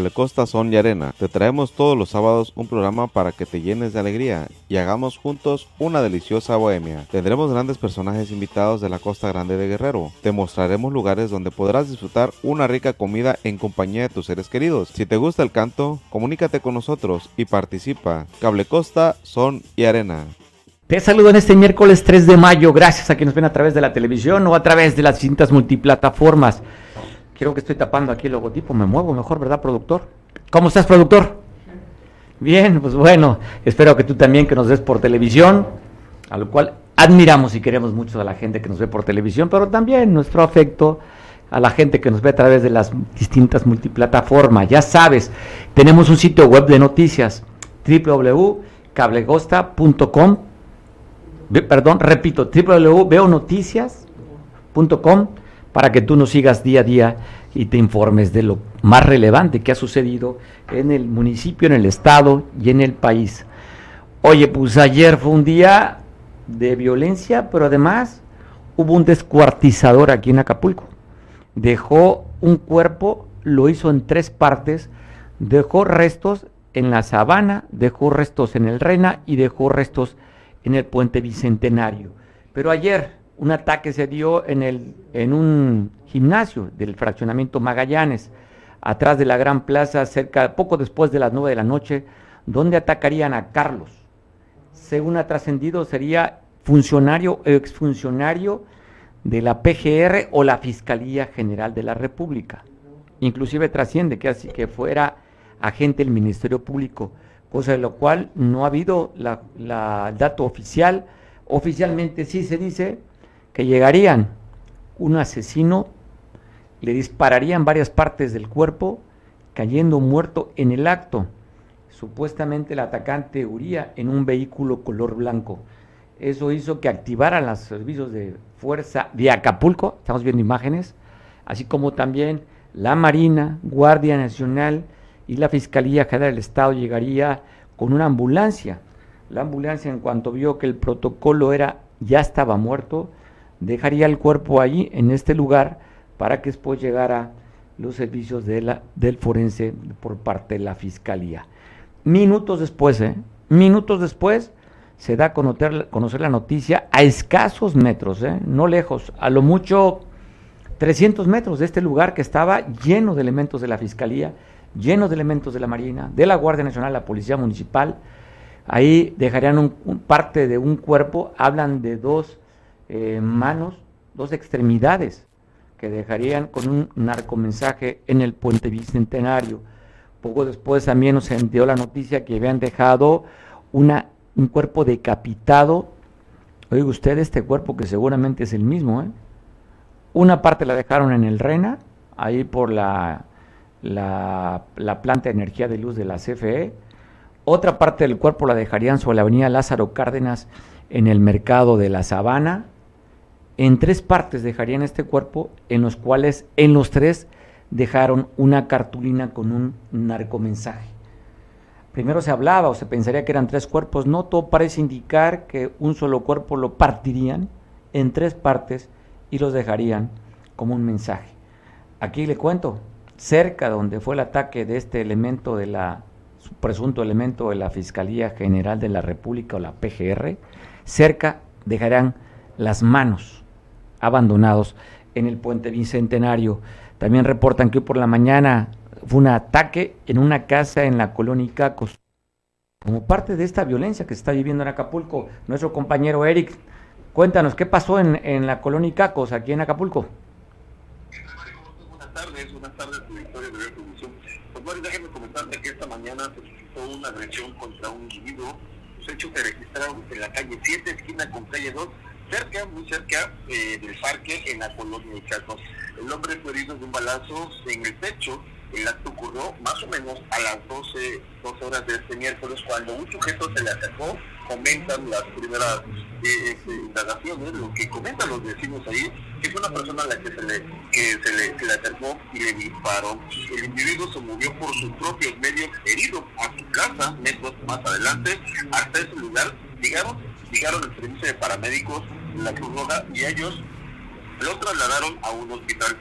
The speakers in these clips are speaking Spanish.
Cable Costa Son y Arena. Te traemos todos los sábados un programa para que te llenes de alegría y hagamos juntos una deliciosa bohemia. Tendremos grandes personajes invitados de la Costa Grande de Guerrero. Te mostraremos lugares donde podrás disfrutar una rica comida en compañía de tus seres queridos. Si te gusta el canto, comunícate con nosotros y participa. Cable Costa Son y Arena. Te saludo en este miércoles 3 de mayo. Gracias a quienes ven a través de la televisión o a través de las distintas multiplataformas. Quiero que estoy tapando aquí el logotipo. Me muevo mejor, ¿verdad, productor? ¿Cómo estás, productor? Bien, pues bueno, espero que tú también que nos ves por televisión, a lo cual admiramos y queremos mucho a la gente que nos ve por televisión, pero también nuestro afecto a la gente que nos ve a través de las distintas multiplataformas. Ya sabes, tenemos un sitio web de noticias, www.cablegosta.com perdón, repito, www.veonoticias.com para que tú nos sigas día a día y te informes de lo más relevante que ha sucedido en el municipio, en el estado y en el país. Oye, pues ayer fue un día de violencia, pero además hubo un descuartizador aquí en Acapulco. Dejó un cuerpo, lo hizo en tres partes, dejó restos en la sabana, dejó restos en el Rena y dejó restos en el puente bicentenario. Pero ayer un ataque se dio en, el, en un gimnasio del fraccionamiento Magallanes, atrás de la Gran Plaza, cerca, poco después de las nueve de la noche, donde atacarían a Carlos. Según ha trascendido, sería funcionario exfuncionario de la PGR o la Fiscalía General de la República. Inclusive trasciende que, así, que fuera agente del Ministerio Público cosa de lo cual no ha habido la, dato oficial. Oficialmente sí se dice que llegarían un asesino, le dispararían varias partes del cuerpo, cayendo muerto en el acto. Supuestamente el atacante huría en un vehículo color blanco. Eso hizo que activaran los servicios de fuerza de Acapulco, estamos viendo imágenes, así como también la Marina, Guardia Nacional, y la Fiscalía General del Estado llegaría con una ambulancia. La ambulancia en cuanto vio que el protocolo era ya estaba muerto, dejaría el cuerpo allí en este lugar para que después llegara los servicios del forense por parte de la fiscalía. Minutos después, ¿eh? minutos después, se da a conocer, conocer la noticia a escasos metros, ¿eh? no lejos, a lo mucho 300 metros de este lugar que estaba lleno de elementos de la fiscalía llenos de elementos de la Marina, de la Guardia Nacional, la Policía Municipal. Ahí dejarían un, parte de un cuerpo, hablan de dos eh, manos, dos extremidades, que dejarían con un narcomensaje en el puente bicentenario. Poco después también nos envió la noticia que habían dejado una, un cuerpo decapitado. Oiga usted, este cuerpo que seguramente es el mismo, ¿eh? Una parte la dejaron en el Rena, ahí por la la, planta de energía de luz de la CFE. Otra parte del cuerpo la dejarían sobre la avenida Lázaro Cárdenas en el mercado de la Sabana. En tres partes dejarían este cuerpo, en los cuales en los tres dejaron una cartulina con un narcomensaje. Primero se hablaba o se pensaría que eran tres cuerpos, no, todo parece indicar que un solo cuerpo lo partirían en tres partes y los dejarían como un mensaje. Aquí le cuento, cerca donde fue el ataque de este elemento de la presunto elemento de la Fiscalía General de la República o la PGR, cerca dejarán las manos abandonados en el puente bicentenario. También reportan que hoy por la mañana fue un ataque en una casa en la colonia Icacos. Como parte de esta violencia que se está viviendo en Acapulco, nuestro compañero Eric, cuéntanos qué pasó en, en la colonia Icacos, aquí en Acapulco. Buenas tardes, buenas tardes déjeme comentarte que esta mañana se suscitó una agresión contra un individuo. Los hechos se registraron en la calle 7, esquina con calle 2, cerca, muy cerca eh, del parque en la colonia. El hombre fue herido de un balazo en el pecho. El acto ocurrió más o menos a las 12, 12 horas de este miércoles cuando un sujeto se le atacó comentan las primeras eh, este, indagaciones, lo que comentan los vecinos ahí, que fue una persona a la que se le, que se le, se le acercó y le disparó. El individuo se movió por sus propios medios herido a su casa, metros más adelante, hasta ese lugar. Llegaron, llegaron el servicio de paramédicos, la Cruz Roja, y ellos lo trasladaron a un hospital.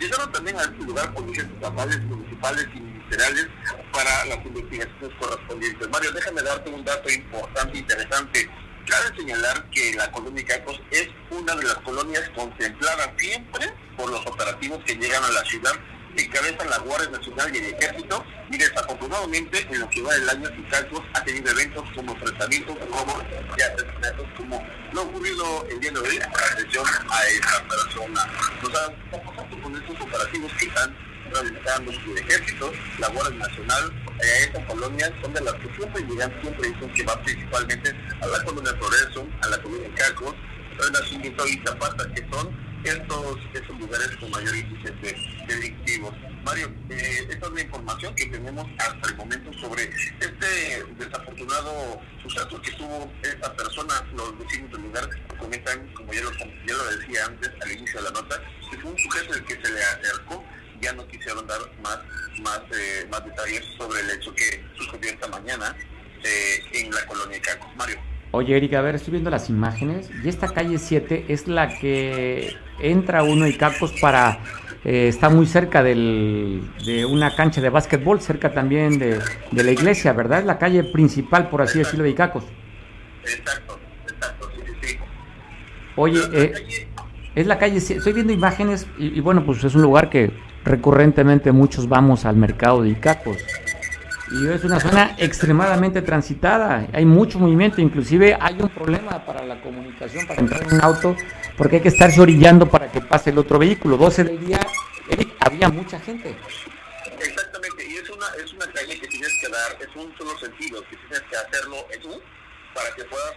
Llegaron también a este lugar policías estatales, municipales y ministeriales para las investigaciones correspondientes. Mario, déjame darte un dato importante, interesante. Cabe señalar que la colonia Cacos es una de las colonias contempladas siempre por los operativos que llegan a la ciudad encabezan la Guardia Nacional y el Ejército y desafortunadamente en lo que va del año Cacos ha tenido eventos como enfrentamientos, como y asesinatos como lo ocurrido el día de hoy atención a esta persona. Nos ha pasando con estos operativos que están realizando el ejército, la Guardia Nacional, eh, estas colonias son de las que siempre llegan, siempre dicen que va principalmente a la colonia Progreso, a la colonia Cacos, Renacimiento y Zapata, que son estos, estos lugares con mayor índice de delictivos. Mario, eh, esta es la información que tenemos hasta el momento sobre este desafortunado suceso que tuvo esta persona. Los vecinos del lugar comentan, como ya lo, ya lo decía antes al inicio de la nota, que fue un sujeto el que se le acercó. Ya no quisieron dar más, más, eh, más detalles sobre el hecho que sucedió esta mañana eh, en la colonia de Cacos. Mario. Oye, Erika, a ver, estoy viendo las imágenes y esta calle 7 es la que entra uno y Cacos para... Eh, está muy cerca del, de una cancha de básquetbol, cerca también de, de, la iglesia, ¿verdad? Es la calle principal, por así decirlo, de Icacos. Exacto, exacto, sí, sí. Oye, eh, es la calle, estoy viendo imágenes y, y, bueno, pues es un lugar que recurrentemente muchos vamos al mercado de Icacos. Y es una zona extremadamente transitada, hay mucho movimiento, inclusive hay un problema para la comunicación, para entrar en un auto, porque hay que estarse orillando para que pase el otro vehículo. 12 del día, había mucha gente. Exactamente, y es una, es una calle que tienes que dar, es un solo sentido, que tienes que hacerlo en U para que puedas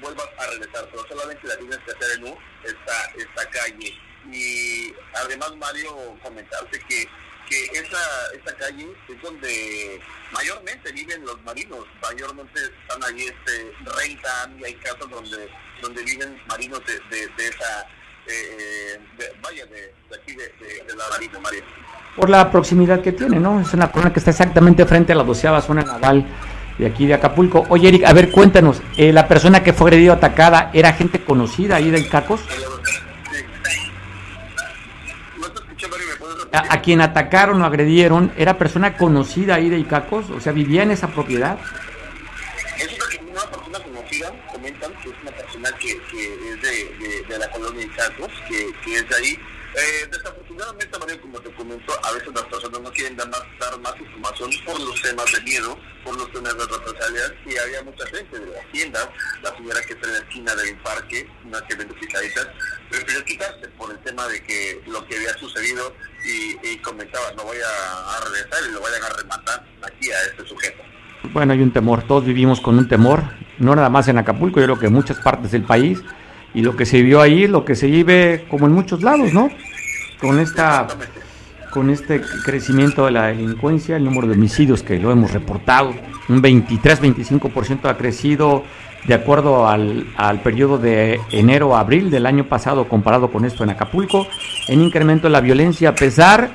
vuelvas a regresar, pero solamente la tienes que hacer en U esta, esta calle. Y además, Mario, comentarte que que esa, esa calle es donde mayormente viven los marinos, mayormente están allí, este, rentan y hay casas donde, donde viven marinos de, de, de esa, eh, de, vaya, de, aquí de, de, la marina, María. Por la proximidad que tiene, ¿no? Es una zona que está exactamente frente a la doceava zona naval de aquí de Acapulco. Oye, Eric, a ver, cuéntanos, eh, ¿la persona que fue agredida atacada era gente conocida ahí del Cacos? A, a, quien atacaron o agredieron era persona conocida ahí de Icacos, o sea, vivía en esa propiedad. Es una, persona conocida, comentan que es una persona que, que es de, de, de, la colonia Icacos, que, que es de ahí. Eh, desafortunadamente, Mario, como te comentó, a veces las personas no quieren dar más, dar más información por los temas de miedo, por los temas de represalias, y había mucha gente de las tiendas, la señora que está en la esquina del parque, una que vende picaditas, prefirió quitarse por el tema de que lo que había sucedido y, y comentaba, no voy a, a, regresar y lo vayan a rematar aquí a este sujeto. Bueno, hay un temor, todos vivimos con un temor, no nada más en Acapulco, yo creo que en muchas partes del país, y lo que se vio ahí, lo que se vive como en muchos lados, ¿no? Con esta con este crecimiento de la delincuencia, el número de homicidios que lo hemos reportado, un 23-25% ha crecido de acuerdo al, al, periodo de enero a abril del año pasado comparado con esto en Acapulco, en incremento de la violencia a pesar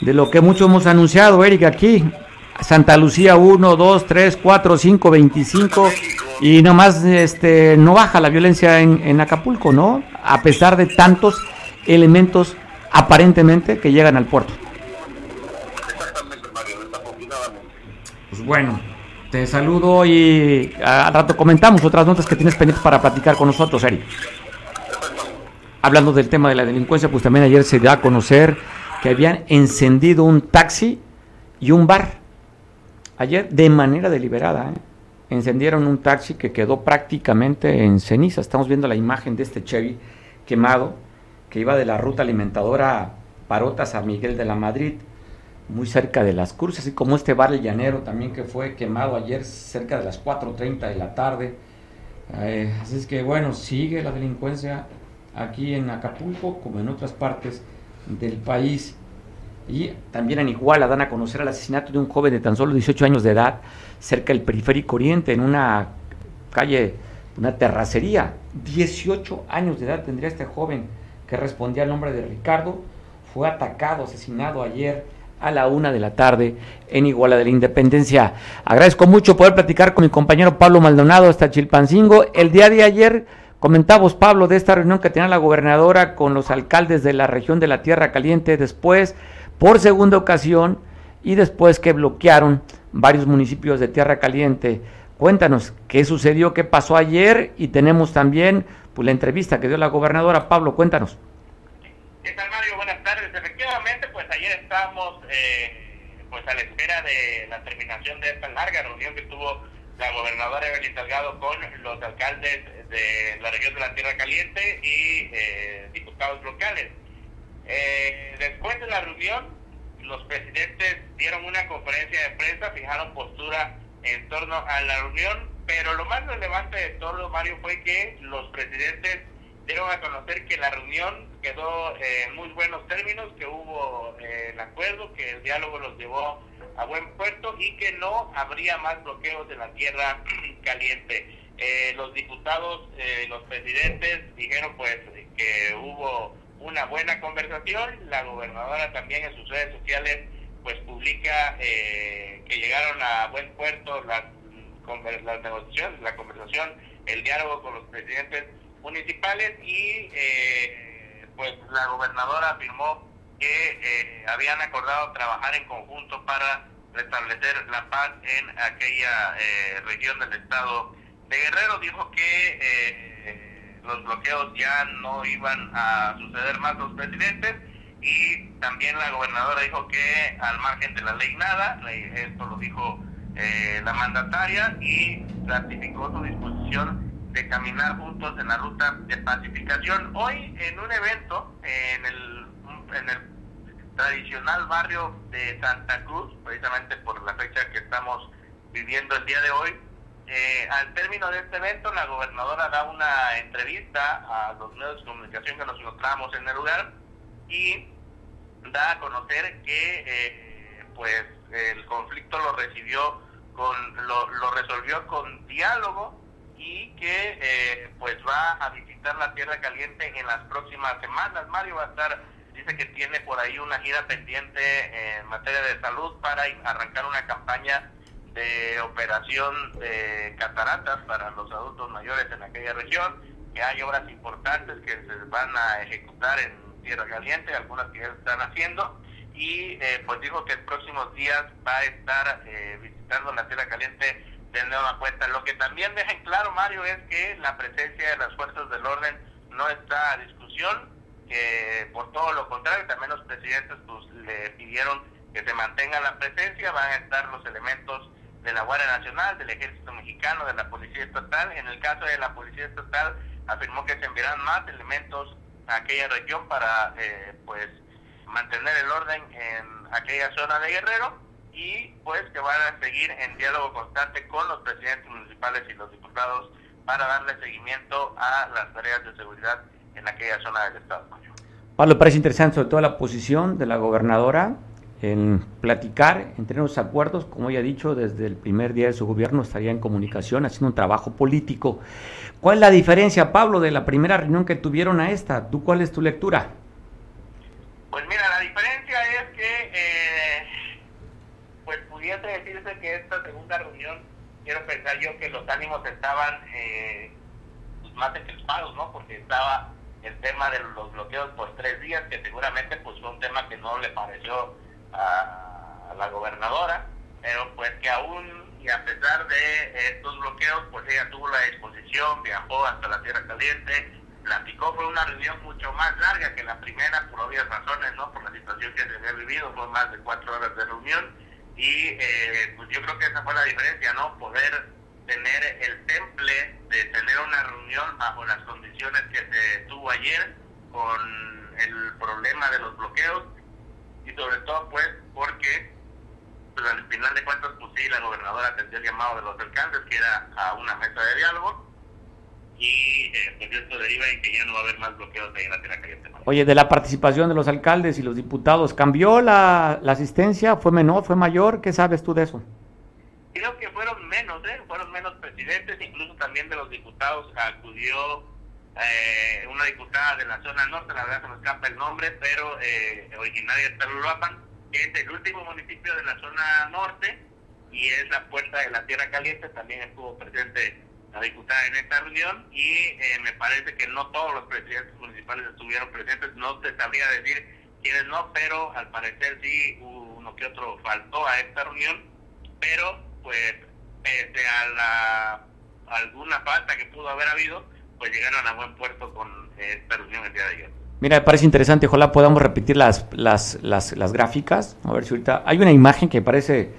de lo que muchos hemos anunciado, Eric, aquí, Santa Lucía 1, 2, 3, 4, 5, 25 y nomás este, no baja la violencia en, en Acapulco, ¿no? A pesar de tantos elementos aparentemente que llegan al puerto. Exactamente, Mario, desafortunadamente. Pues bueno, te saludo y al rato comentamos otras notas que tienes pendientes para platicar con nosotros, Eric. Hablando del tema de la delincuencia, pues también ayer se dio a conocer que habían encendido un taxi y un bar. Ayer de manera deliberada, ¿eh? encendieron un taxi que quedó prácticamente en ceniza. Estamos viendo la imagen de este Chevy quemado que iba de la ruta alimentadora Parotas a Miguel de la Madrid, muy cerca de las cruces, así como este bar El Llanero también que fue quemado ayer cerca de las 4.30 de la tarde. Eh, así es que bueno, sigue la delincuencia aquí en Acapulco como en otras partes del país. Y también en Iguala dan a conocer el asesinato de un joven de tan solo 18 años de edad cerca del periférico oriente en una calle, una terracería. 18 años de edad tendría este joven que respondía al nombre de Ricardo, fue atacado, asesinado ayer a la una de la tarde en Iguala de la Independencia. Agradezco mucho poder platicar con mi compañero Pablo Maldonado hasta Chilpancingo. El día de ayer comentamos, Pablo, de esta reunión que tenía la gobernadora con los alcaldes de la región de la Tierra Caliente. Después, por segunda ocasión, y después que bloquearon varios municipios de Tierra Caliente. Cuéntanos qué sucedió, qué pasó ayer y tenemos también pues, la entrevista que dio la gobernadora. Pablo, cuéntanos. ¿Qué tal, Mario? Buenas tardes. Efectivamente, pues ayer estábamos eh, pues a la espera de la terminación de esta larga reunión que tuvo la gobernadora Evelyn Salgado con los alcaldes de la región de la Tierra Caliente y eh, diputados locales. Eh, después de la reunión, los presidentes dieron una conferencia de prensa, fijaron postura en torno a la reunión, pero lo más relevante de todo, Mario, fue que los presidentes dieron a conocer que la reunión quedó en muy buenos términos, que hubo eh, el acuerdo, que el diálogo los llevó a buen puerto y que no habría más bloqueos de la tierra caliente. Eh, los diputados, eh, los presidentes dijeron pues que hubo una buena conversación, la gobernadora también en sus redes sociales pues publica que llegaron a buen puerto las, las negociaciones, la conversación, el diálogo con los presidentes municipales y eh, pues la gobernadora afirmó que eh, habían acordado trabajar en conjunto para restablecer la paz en aquella eh, región del estado de Guerrero. Dijo que los bloqueos ya no iban a suceder más los presidentes y también la gobernadora dijo que al margen de la ley nada, esto lo dijo la mandataria y ratificó su disposición de caminar juntos en la ruta de pacificación. Hoy en un evento en el, en el tradicional barrio de Santa Cruz, precisamente por la fecha que estamos viviendo el día de hoy, eh, al término de este evento la gobernadora da una entrevista a los medios de comunicación que nos encontramos en el lugar y da a conocer que eh, pues el conflicto lo recibió con lo, lo resolvió con diálogo y que eh, pues va a visitar la Tierra Caliente en las próximas semanas. Mario va a estar, dice que tiene por ahí una gira pendiente en materia de salud para arrancar una campaña de operación de cataratas para los adultos mayores en aquella región, que hay obras importantes que se van a ejecutar en Tierra Caliente, algunas que ya están haciendo, y eh, pues dijo que en próximos días va a estar eh, visitando la Tierra Caliente de nueva cuenta. Lo que también deja en claro, Mario, es que la presencia de las fuerzas del orden no está a discusión, que por todo lo contrario, también los presidentes pues, le pidieron que se mantenga la presencia, van a estar los elementos de la Guardia Nacional, del Ejército Mexicano, de la Policía Estatal. En el caso de la Policía Estatal, afirmó que se enviarán más elementos a aquella región para eh, pues mantener el orden en aquella zona de Guerrero y pues que van a seguir en diálogo constante con los presidentes municipales y los diputados para darle seguimiento a las tareas de seguridad en aquella zona del Estado. Pablo, parece interesante sobre todo la posición de la gobernadora en platicar, en tener los acuerdos, como ya ha dicho, desde el primer día de su gobierno estaría en comunicación, haciendo un trabajo político. ¿Cuál es la diferencia, Pablo, de la primera reunión que tuvieron a esta? ¿Tú cuál es tu lectura? Pues mira, la diferencia es que eh, pues pudiese decirse que esta segunda reunión, quiero pensar yo que los ánimos estaban eh, pues más encrespados, ¿no? Porque estaba el tema de los bloqueos por tres días, que seguramente pues fue un tema que no le pareció a, la gobernadora, pero pues que aún y a pesar de estos bloqueos, pues ella tuvo la disposición, viajó hasta la Tierra Caliente, platicó, fue una reunión mucho más larga que la primera, por obvias razones, ¿no? Por la situación que se había vivido, fue más de cuatro horas de reunión y eh, pues yo creo que esa fue la diferencia, ¿no? Poder tener el temple de tener una reunión bajo las condiciones que se tuvo ayer con el problema de los bloqueos y sobre todo pues porque pues, al final de cuentas pues sí la gobernadora atendió el llamado de los alcaldes que era a una mesa de diálogo y eh, pues esto deriva en que ya no va a haber más bloqueos de en la tierra caliente. Oye, de la participación de los alcaldes y los diputados, ¿cambió la, la asistencia? ¿Fue menor? ¿Fue mayor? ¿Qué sabes tú de eso? Creo que fueron menos, ¿eh? Fueron menos presidentes, incluso también de los diputados acudió eh, una diputada de la zona norte, la verdad se me escapa el nombre, pero eh, originaria de Talulapan, que es el último municipio de la zona norte y es la puerta de la Tierra Caliente, también estuvo presente la diputada en esta reunión y eh, me parece que no todos los presidentes municipales estuvieron presentes, no te sabría decir quiénes no, pero al parecer sí uno que otro faltó a esta reunión, pero pues pese a la alguna falta que pudo haber habido, pues llegaron a buen puerto con esta reunión el día de ayer. Mira, me parece interesante, ojalá podamos repetir las, las, las, las gráficas. A ver si ahorita hay una imagen que parece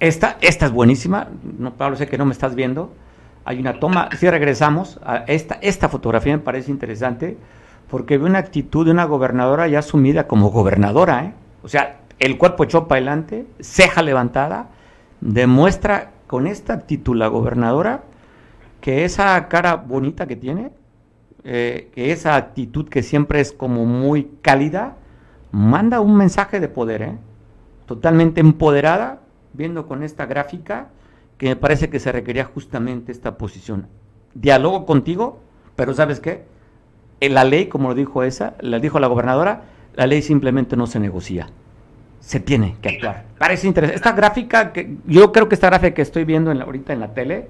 esta, esta es buenísima. No, Pablo, sé que no me estás viendo. Hay una toma, si regresamos, a esta, esta fotografía me parece interesante porque ve una actitud de una gobernadora ya asumida como gobernadora, ¿eh? O sea, el cuerpo echó para adelante, ceja levantada, demuestra con esta actitud la gobernadora que esa cara bonita que tiene, eh, que esa actitud que siempre es como muy cálida, manda un mensaje de poder, ¿eh? totalmente empoderada, viendo con esta gráfica que me parece que se requería justamente esta posición. Diálogo contigo, pero ¿sabes qué? En la ley, como lo dijo esa, la dijo la gobernadora, la ley simplemente no se negocia. Se tiene que actuar. Parece interesante. Esta gráfica, que yo creo que esta gráfica que estoy viendo en ahorita en la tele,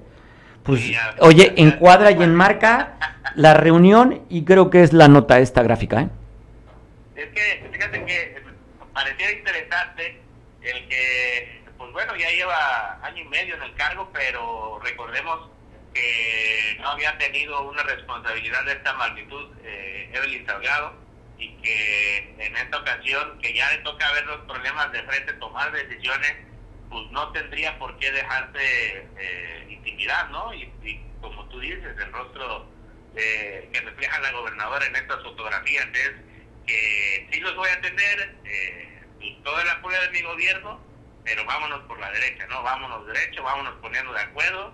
pues, oye, encuadra y enmarca la reunión y creo que es la nota esta gráfica. ¿eh? Es que, fíjate que parecía interesante el que bueno, ya lleva año y medio en el cargo, pero recordemos que no había tenido una responsabilidad de esta magnitud eh, Evelyn Salgado y que en esta ocasión que ya le toca ver los problemas de frente, tomar decisiones, pues no tendría por qué dejarse eh, intimidar, ¿no? Y, como tú dices, el rostro eh, que refleja la gobernadora en estas fotografías es que sí los voy a tener, eh, todo el apoyo de mi gobierno, pero vámonos por la derecha, ¿no? Vámonos derecho, vámonos poniendo de acuerdo.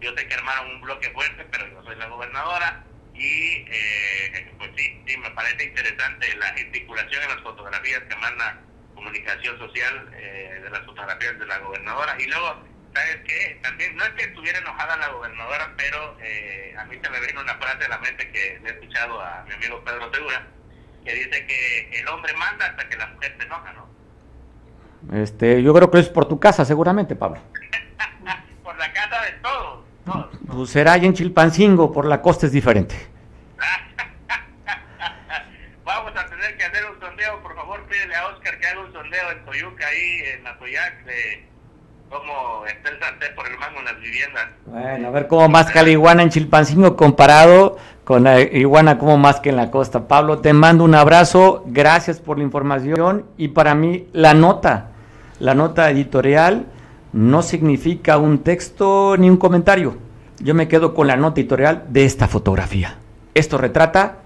Yo sé que armaron un bloque fuerte, pero yo soy la gobernadora y eh, pues sí, sí, me parece interesante la gesticulación en las fotografías que manda comunicación social eh, de las fotografías de la gobernadora. Y luego, ¿sabes qué? También, no es que estuviera enojada la gobernadora, pero eh, a mí se me vino una frase a la mente que he escuchado a mi amigo Pedro Segura, que dice que el hombre manda hasta que la mujer se enoja, ¿no? Este, yo creo que es por tu casa, seguramente, Pablo. por la casa de todos. Pues será en Chilpancingo, por la costa es diferente. Vamos a tener que hacer un sondeo, por favor, pídele a Oscar que haga un sondeo en Toyuca, ahí en Atoyac, de cómo está el por el mango en las viviendas. Bueno, a ver cómo más iguana en Chilpancingo comparado con la iguana como más que en la costa. Pablo, te mando un abrazo, gracias por la información y para mí la nota la nota editorial no significa un texto ni un comentario. Yo me quedo con la nota editorial de esta fotografía. Esto retrata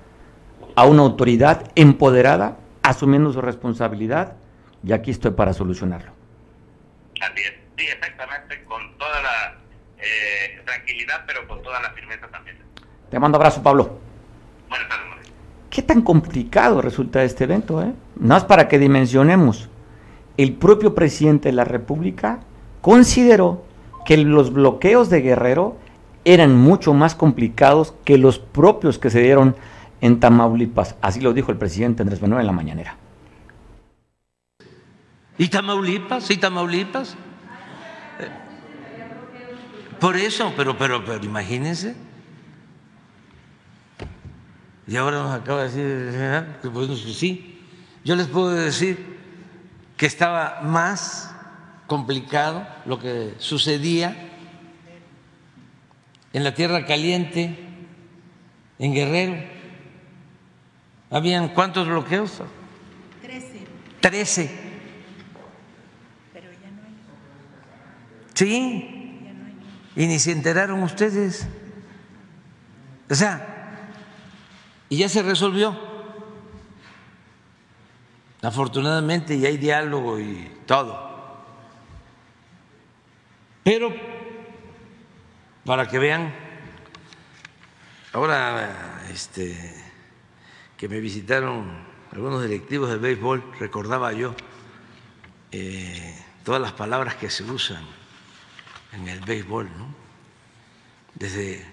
a una autoridad empoderada, asumiendo su responsabilidad, y aquí estoy para solucionarlo. Así es, sí, exactamente, con toda la eh, tranquilidad, pero con toda la firmeza también. Te mando abrazo, Pablo. Buenas tardes. ¿Qué tan complicado resulta este evento? Eh? No es para que dimensionemos el propio presidente de la República consideró que los bloqueos de Guerrero eran mucho más complicados que los propios que se dieron en Tamaulipas. Así lo dijo el presidente Andrés Manuel en la mañanera. ¿Y Tamaulipas? ¿Y Tamaulipas? Por eso, pero, pero, pero imagínense. Y ahora nos acaba de decir que pues, sí. Yo les puedo decir que estaba más complicado lo que sucedía en la Tierra Caliente, en Guerrero. ¿Habían cuántos bloqueos? Trece. Trece. Pero ya no hay. Sí. Ya no hay. Y ni se enteraron ustedes. O sea, y ya se resolvió afortunadamente, y hay diálogo y todo. Pero, para que vean, ahora este, que me visitaron algunos directivos del béisbol, recordaba yo eh, todas las palabras que se usan en el béisbol, ¿no? desde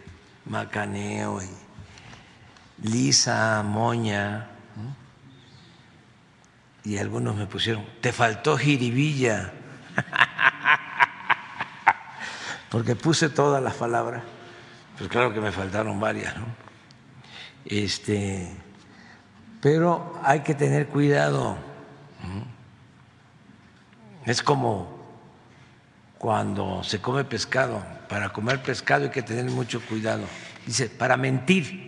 macaneo y lisa, moña, y algunos me pusieron, te faltó jiribilla, porque puse todas las palabras, pues claro que me faltaron varias, ¿no? Este, pero hay que tener cuidado. Es como cuando se come pescado. Para comer pescado hay que tener mucho cuidado. Dice, para mentir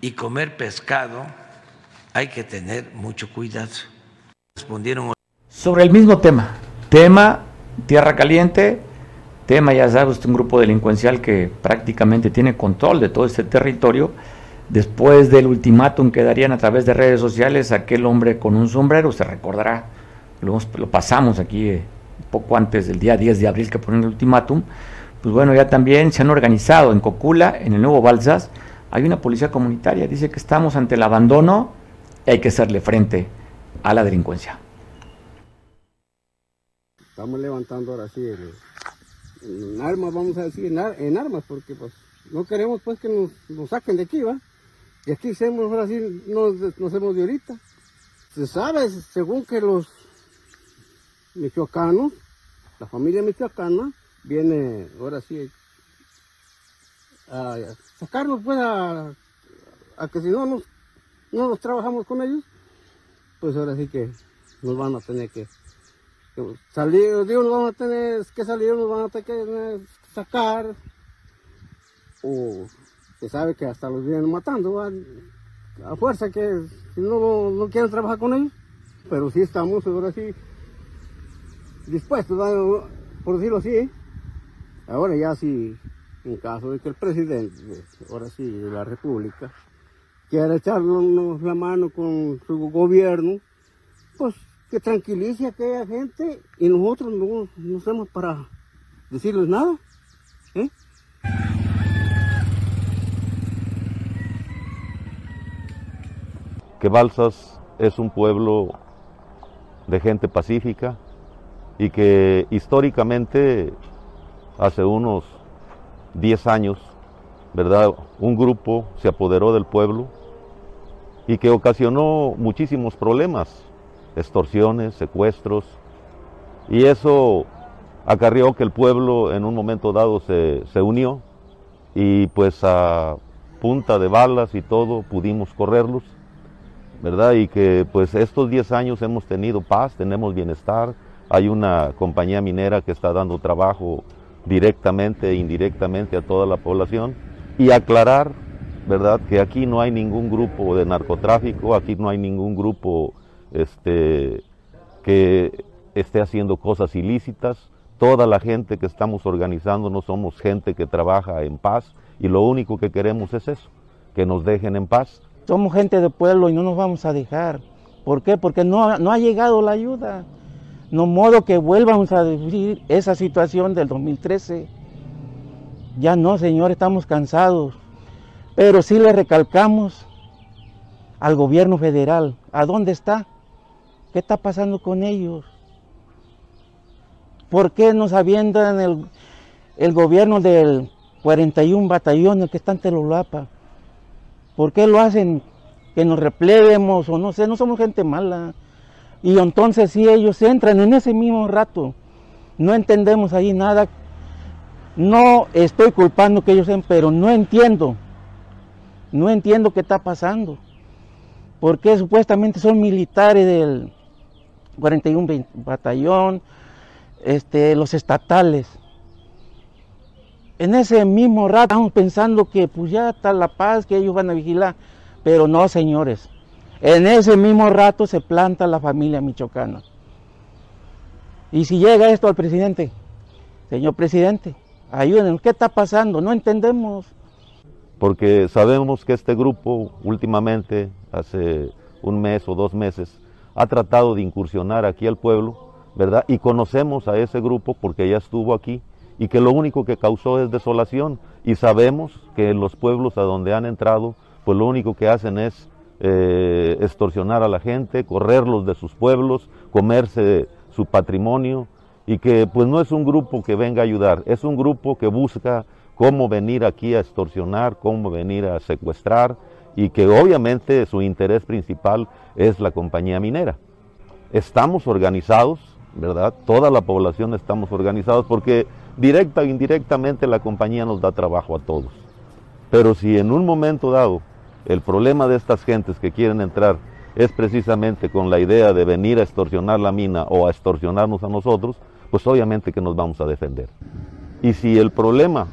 y comer pescado hay que tener mucho cuidado. Respondieron. Sobre el mismo tema, tema Tierra Caliente, tema, ya sabes, un grupo delincuencial que prácticamente tiene control de todo este territorio. Después del ultimátum que darían a través de redes sociales, aquel hombre con un sombrero, se recordará, lo, lo pasamos aquí eh, poco antes del día 10 de abril que ponen el ultimátum, pues bueno, ya también se han organizado en Cocula, en el nuevo Balsas, hay una policía comunitaria, dice que estamos ante el abandono y hay que hacerle frente a la delincuencia. Estamos levantando ahora sí en, armas, vamos a decir, en, armas, porque pues no queremos pues que nos, saquen de aquí, ¿va? Y aquí hacemos, ahora sí, nos, nos hacemos de ahorita. Se sabe, según que los michoacanos, la familia michoacana, viene ahora sí a sacarnos pues a, que si no nos, no nos trabajamos con ellos, pues ahora sí que nos van a tener que, salir, digo, nos van a tener que salir, nos van a tener que sacar, o se sabe que hasta los vienen matando, a fuerza que si no, no quieren trabajar con ellos, pero sí estamos ahora sí dispuestos, por decirlo así. Ahora ya si en caso de que el presidente, ahora sí, de la República, quiera echarnos la mano con su gobierno, pues que tranquilice a aquella gente y nosotros no, no somos para decirles nada. ¿eh? Que Balsas es un pueblo de gente pacífica, y que históricamente hace unos 10 años, ¿verdad? Un grupo se apoderó del pueblo y que ocasionó muchísimos problemas, extorsiones, secuestros, y eso acarrió que el pueblo en un momento dado se, se unió y pues a punta de balas y todo pudimos correrlos, ¿verdad? Y que pues estos 10 años hemos tenido paz, tenemos bienestar, hay una compañía minera que está dando trabajo directamente e indirectamente a toda la población y aclarar, ¿verdad?, que aquí no hay ningún grupo de narcotráfico, aquí no hay ningún grupo este, que esté haciendo cosas ilícitas. Toda la gente que estamos organizando no somos gente que trabaja en paz y lo único que queremos es eso, que nos dejen en paz. Somos gente de pueblo y no nos vamos a dejar. ¿Por qué? Porque no, no ha llegado la ayuda. No modo que vuelvamos a vivir esa situación del 2013. Ya no, Señor, estamos cansados. Pero sí le recalcamos al gobierno federal, ¿a dónde está? ¿Qué está pasando con ellos? ¿Por qué nos aviendan el, el gobierno del 41 batallón, el que está en Telolapa? ¿Por qué lo hacen que nos repleguemos o no sé? No somos gente mala. Y entonces si ellos entran en ese mismo rato, no entendemos ahí nada. No estoy culpando que ellos sean, pero no entiendo. No entiendo qué está pasando. Porque supuestamente son militares del 41 batallón, este, los estatales. En ese mismo rato estamos pensando que pues ya está la paz, que ellos van a vigilar. Pero no, señores. En ese mismo rato se planta la familia michoacana. Y si llega esto al presidente, señor presidente, ayúdenos, ¿qué está pasando? No entendemos. Porque sabemos que este grupo últimamente, hace un mes o dos meses, ha tratado de incursionar aquí al pueblo, ¿verdad? Y conocemos a ese grupo porque ya estuvo aquí y que lo único que causó es desolación. Y sabemos que los pueblos a donde han entrado, pues lo único que hacen es eh, extorsionar a la gente, correrlos de sus pueblos, comerse su patrimonio y que pues no es un grupo que venga a ayudar, es un grupo que busca cómo venir aquí a extorsionar, cómo venir a secuestrar y que obviamente su interés principal es la compañía minera. Estamos organizados, ¿verdad? Toda la población estamos organizados porque directa e indirectamente la compañía nos da trabajo a todos. Pero si en un momento dado el problema de estas gentes que quieren entrar es precisamente con la idea de venir a extorsionar la mina o a extorsionarnos a nosotros, pues obviamente que nos vamos a defender. Y si el problema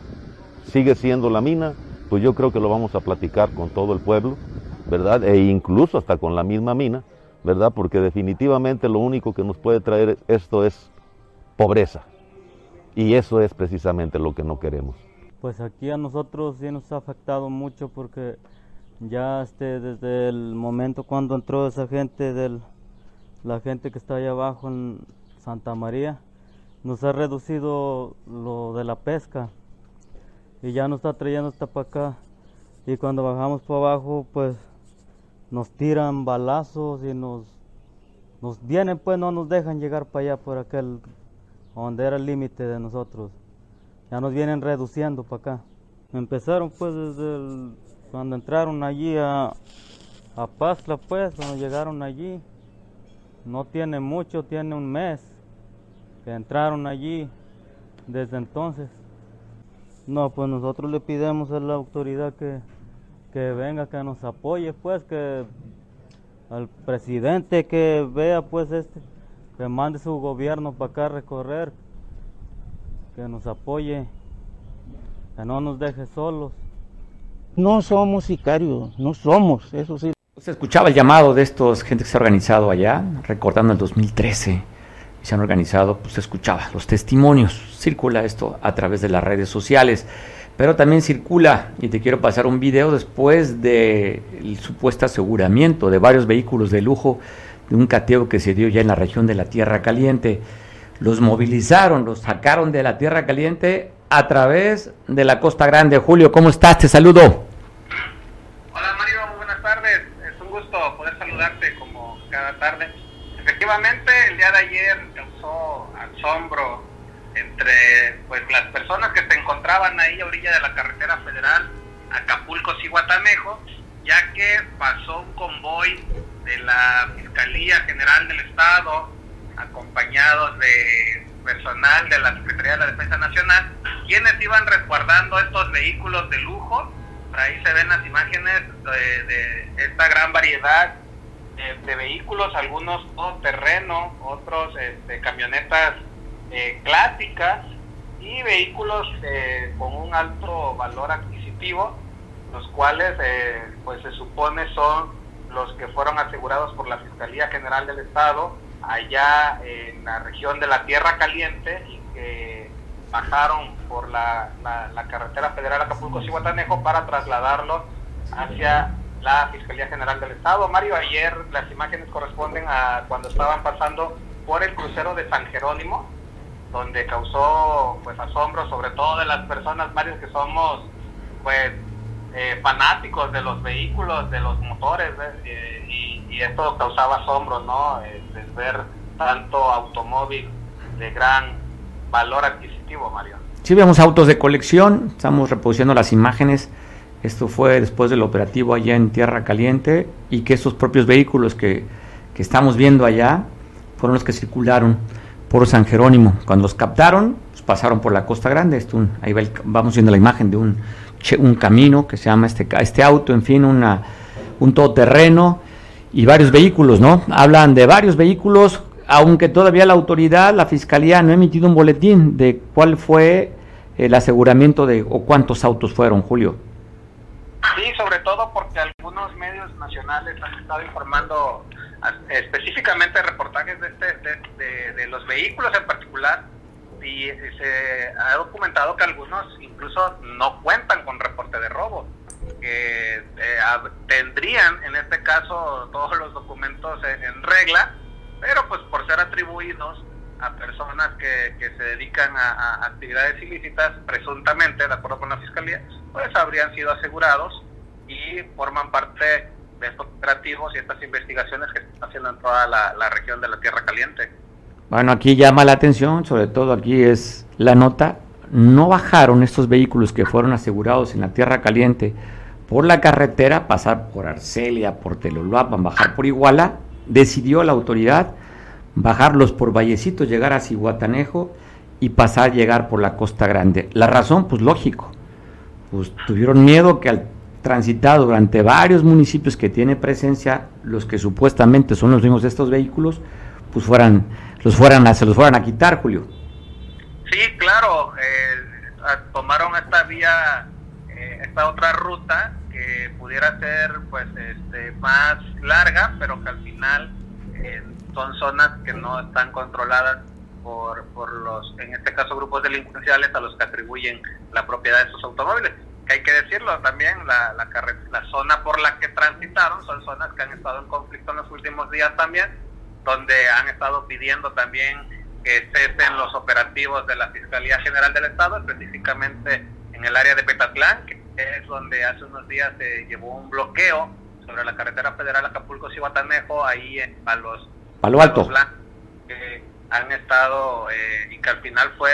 sigue siendo la mina, pues yo creo que lo vamos a platicar con todo el pueblo, ¿verdad? E incluso hasta con la misma mina, ¿verdad? Porque definitivamente lo único que nos puede traer esto es pobreza. Y eso es precisamente lo que no queremos. Pues aquí a nosotros sí nos ha afectado mucho porque ya este, desde el momento cuando entró esa gente, del, la gente que está allá abajo en Santa María, nos ha reducido lo de la pesca y ya nos está trayendo hasta para acá. Y cuando bajamos para abajo, pues nos tiran balazos y nos, nos vienen, pues no nos dejan llegar para allá, por aquel, donde era el límite de nosotros. Ya nos vienen reduciendo para acá. Empezaron pues desde cuando entraron allí a, a pues, cuando llegaron allí. No tiene mucho, tiene un mes que entraron allí desde entonces. No, pues nosotros le pidemos a la autoridad que, que venga, que nos apoye, pues, que al presidente que vea, pues, este, que mande su gobierno para acá a recorrer, que nos apoye, que no nos deje solos. No somos sicarios, no somos, eso sí. Se escuchaba el llamado de estos gente que se ha organizado allá, recordando el 2013, y se han organizado, pues se escuchaba los testimonios, circula esto a través de las redes sociales, pero también circula, y te quiero pasar un video después del supuesto aseguramiento de varios vehículos de lujo de un cateo que se dio ya en la región de la Tierra Caliente los movilizaron, los sacaron de la Tierra Caliente a través de la Costa Grande. Julio, ¿cómo estás? Te saludo. Hola Mario, muy buenas tardes. Es un gusto poder saludarte como cada tarde. Efectivamente, el día de ayer causó asombro entre pues las personas que se encontraban ahí a orilla de la carretera federal Acapulco-Cihuatanejo, ya que pasó un convoy de la Fiscalía General del Estado acompañados de personal de la Secretaría de la Defensa Nacional, quienes iban resguardando estos vehículos de lujo. Ahí se ven las imágenes de, esta gran variedad de, vehículos, algunos todo terreno, otros este, camionetas eh, clásicas y vehículos eh, con un alto valor adquisitivo, los cuales eh, pues se supone son los que fueron asegurados por la Fiscalía General del Estado allá en la región de la Tierra Caliente y que bajaron por la, la, carretera federal Acapulco-Cihuatanejo para trasladarlos hacia la Fiscalía General del Estado. Mario, ayer las imágenes corresponden a cuando estaban pasando por el crucero de San Jerónimo, donde causó pues asombro sobre todo de las personas, Mario, que somos pues eh, fanáticos de los vehículos, de los motores, eh, y, esto causaba asombro, ¿no? Eh, ver tanto automóvil de gran valor adquisitivo, Mario. Sí, vemos autos de colección, estamos reproduciendo las imágenes. Esto fue después del operativo allá en Tierra Caliente y que estos propios vehículos que, que estamos viendo allá fueron los que circularon por San Jerónimo. Cuando los captaron, pues pasaron por la Costa Grande. Esto ahí vamos viendo la imagen de un un camino que se llama este, este auto, en fin, una, un todoterreno y varios vehículos, ¿no? Hablan de varios vehículos, aunque todavía la autoridad, la fiscalía, no ha emitido un boletín de cuál fue el aseguramiento de o cuántos autos fueron, Julio. Sí, sobre todo porque algunos medios nacionales han estado informando específicamente reportajes de, este, de, de los vehículos en particular y se ha documentado que algunos incluso no cuentan con reporte de robo, que eh, tendrían en este caso todos los documentos en, regla, pero pues por ser atribuidos a personas que, que se dedican a, actividades ilícitas, presuntamente, de acuerdo con la Fiscalía, pues habrían sido asegurados y forman parte de estos operativos y estas investigaciones que están haciendo en toda la región de la Tierra Caliente. Bueno, aquí llama la atención, sobre todo aquí es la nota, no bajaron estos vehículos que fueron asegurados en la Tierra Caliente por la carretera, pasar por Arcelia, por Teloluapan, bajar por Iguala, decidió la autoridad bajarlos por Vallecitos, llegar a Cihuatanejo y pasar llegar por la Costa Grande. La razón, pues lógico, pues tuvieron miedo que al transitado durante varios municipios que tiene presencia, los que supuestamente son los mismos de estos vehículos, pues fueran, los fueran se los fueran a quitar, Julio. Sí, claro, eh, tomaron esta vía, eh, esta otra ruta que pudiera ser pues este, más larga, pero que al final eh, son zonas que no están controladas por, por los, en este caso, grupos delincuenciales a los que atribuyen la propiedad de esos automóviles. Que hay que decirlo también, la, la, la zona por la que transitaron son zonas que han estado en conflicto en los últimos días también, donde han estado pidiendo también que cesen los operativos de la Fiscalía General del Estado, específicamente en el área de Petatlán, que es donde hace unos días se llevó un bloqueo sobre la carretera federal Acapulco-Cihuatanejo, ahí en Palos, Palo Alto. que han estado eh, y que al final fue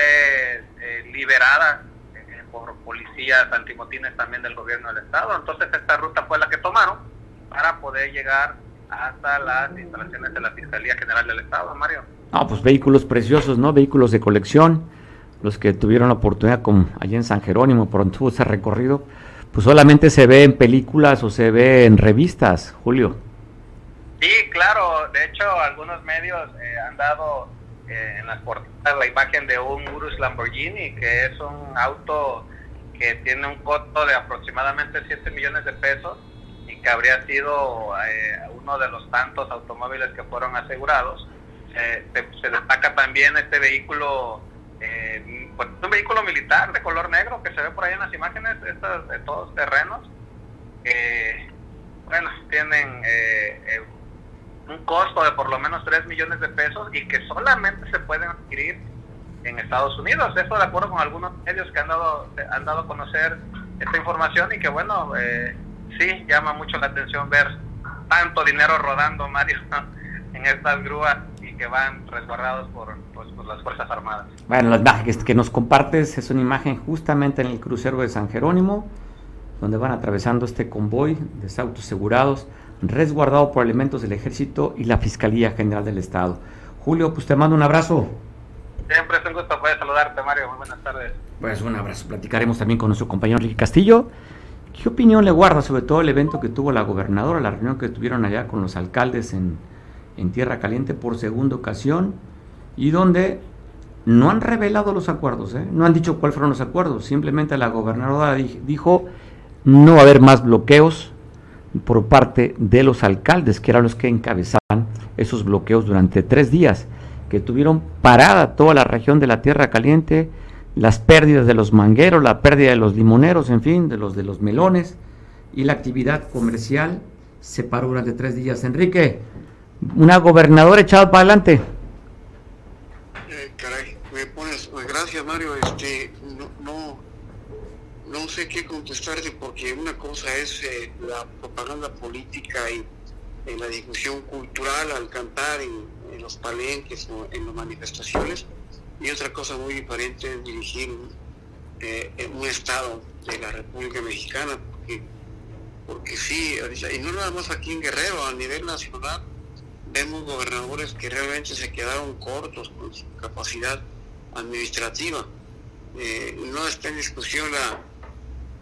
eh, liberada eh, por policías antimotines también del gobierno del estado. Entonces esta ruta fue la que tomaron para poder llegar hasta las instalaciones de la Fiscalía General del Estado, Mario. Ah, pues vehículos preciosos, ¿no? Vehículos de colección, los que tuvieron la oportunidad, como allá en San Jerónimo, por donde tuvo ese recorrido, pues solamente se ve en películas o se ve en revistas, Julio. Sí, claro, de hecho algunos medios han dado eh, en las portadas la imagen de un Urus Lamborghini, que es un auto que tiene un costo de aproximadamente 7 millones de pesos y que habría sido eh, uno de los tantos automóviles que fueron asegurados. se, destaca también este vehículo, eh, pues, un vehículo militar de color negro que se ve por ahí en las imágenes, estos, de todos terrenos. bueno, tienen un costo de por lo menos 3 millones de pesos y que solamente se pueden adquirir en Estados Unidos. Eso de acuerdo con algunos medios que han dado, han dado a conocer esta información y que bueno, eh, sí llama mucho la atención ver tanto dinero rodando, Mario, en estas grúas y que van resguardados por, pues, por las Fuerzas Armadas. Bueno, la imagen que nos compartes es una imagen justamente en el crucero de San Jerónimo, donde van atravesando este convoy de autos asegurados resguardado por elementos del Ejército y la Fiscalía General del Estado. Julio, pues te mando un abrazo. Siempre es un gusto poder saludarte, Mario. Muy buenas tardes. Pues un abrazo. Platicaremos también con nuestro compañero Enrique Castillo. ¿Qué opinión le guarda sobre todo el evento que tuvo la gobernadora, la reunión que tuvieron allá con los alcaldes en, en Tierra Caliente por segunda ocasión y donde no han revelado los acuerdos, ¿eh? no han dicho cuáles fueron los acuerdos, simplemente la gobernadora dijo no va a haber más bloqueos, por parte de los alcaldes, que eran los que encabezaban esos bloqueos durante tres días, que tuvieron parada toda la región de la Tierra Caliente, las pérdidas de los mangueros, la pérdida de los limoneros, en fin, de los de los melones, y la actividad comercial se paró durante tres días. Enrique, una gobernadora echada para adelante. Eh, caray, me pones, pues, gracias Mario, este, no sé qué contestarte porque una cosa es eh, la propaganda política y en la discusión cultural al cantar en, los palenques o en las manifestaciones y otra cosa muy diferente es dirigir eh, un estado de la República Mexicana porque, porque sí, y no nada más aquí en Guerrero, a nivel nacional vemos gobernadores que realmente se quedaron cortos con su capacidad administrativa. Eh, no está en discusión la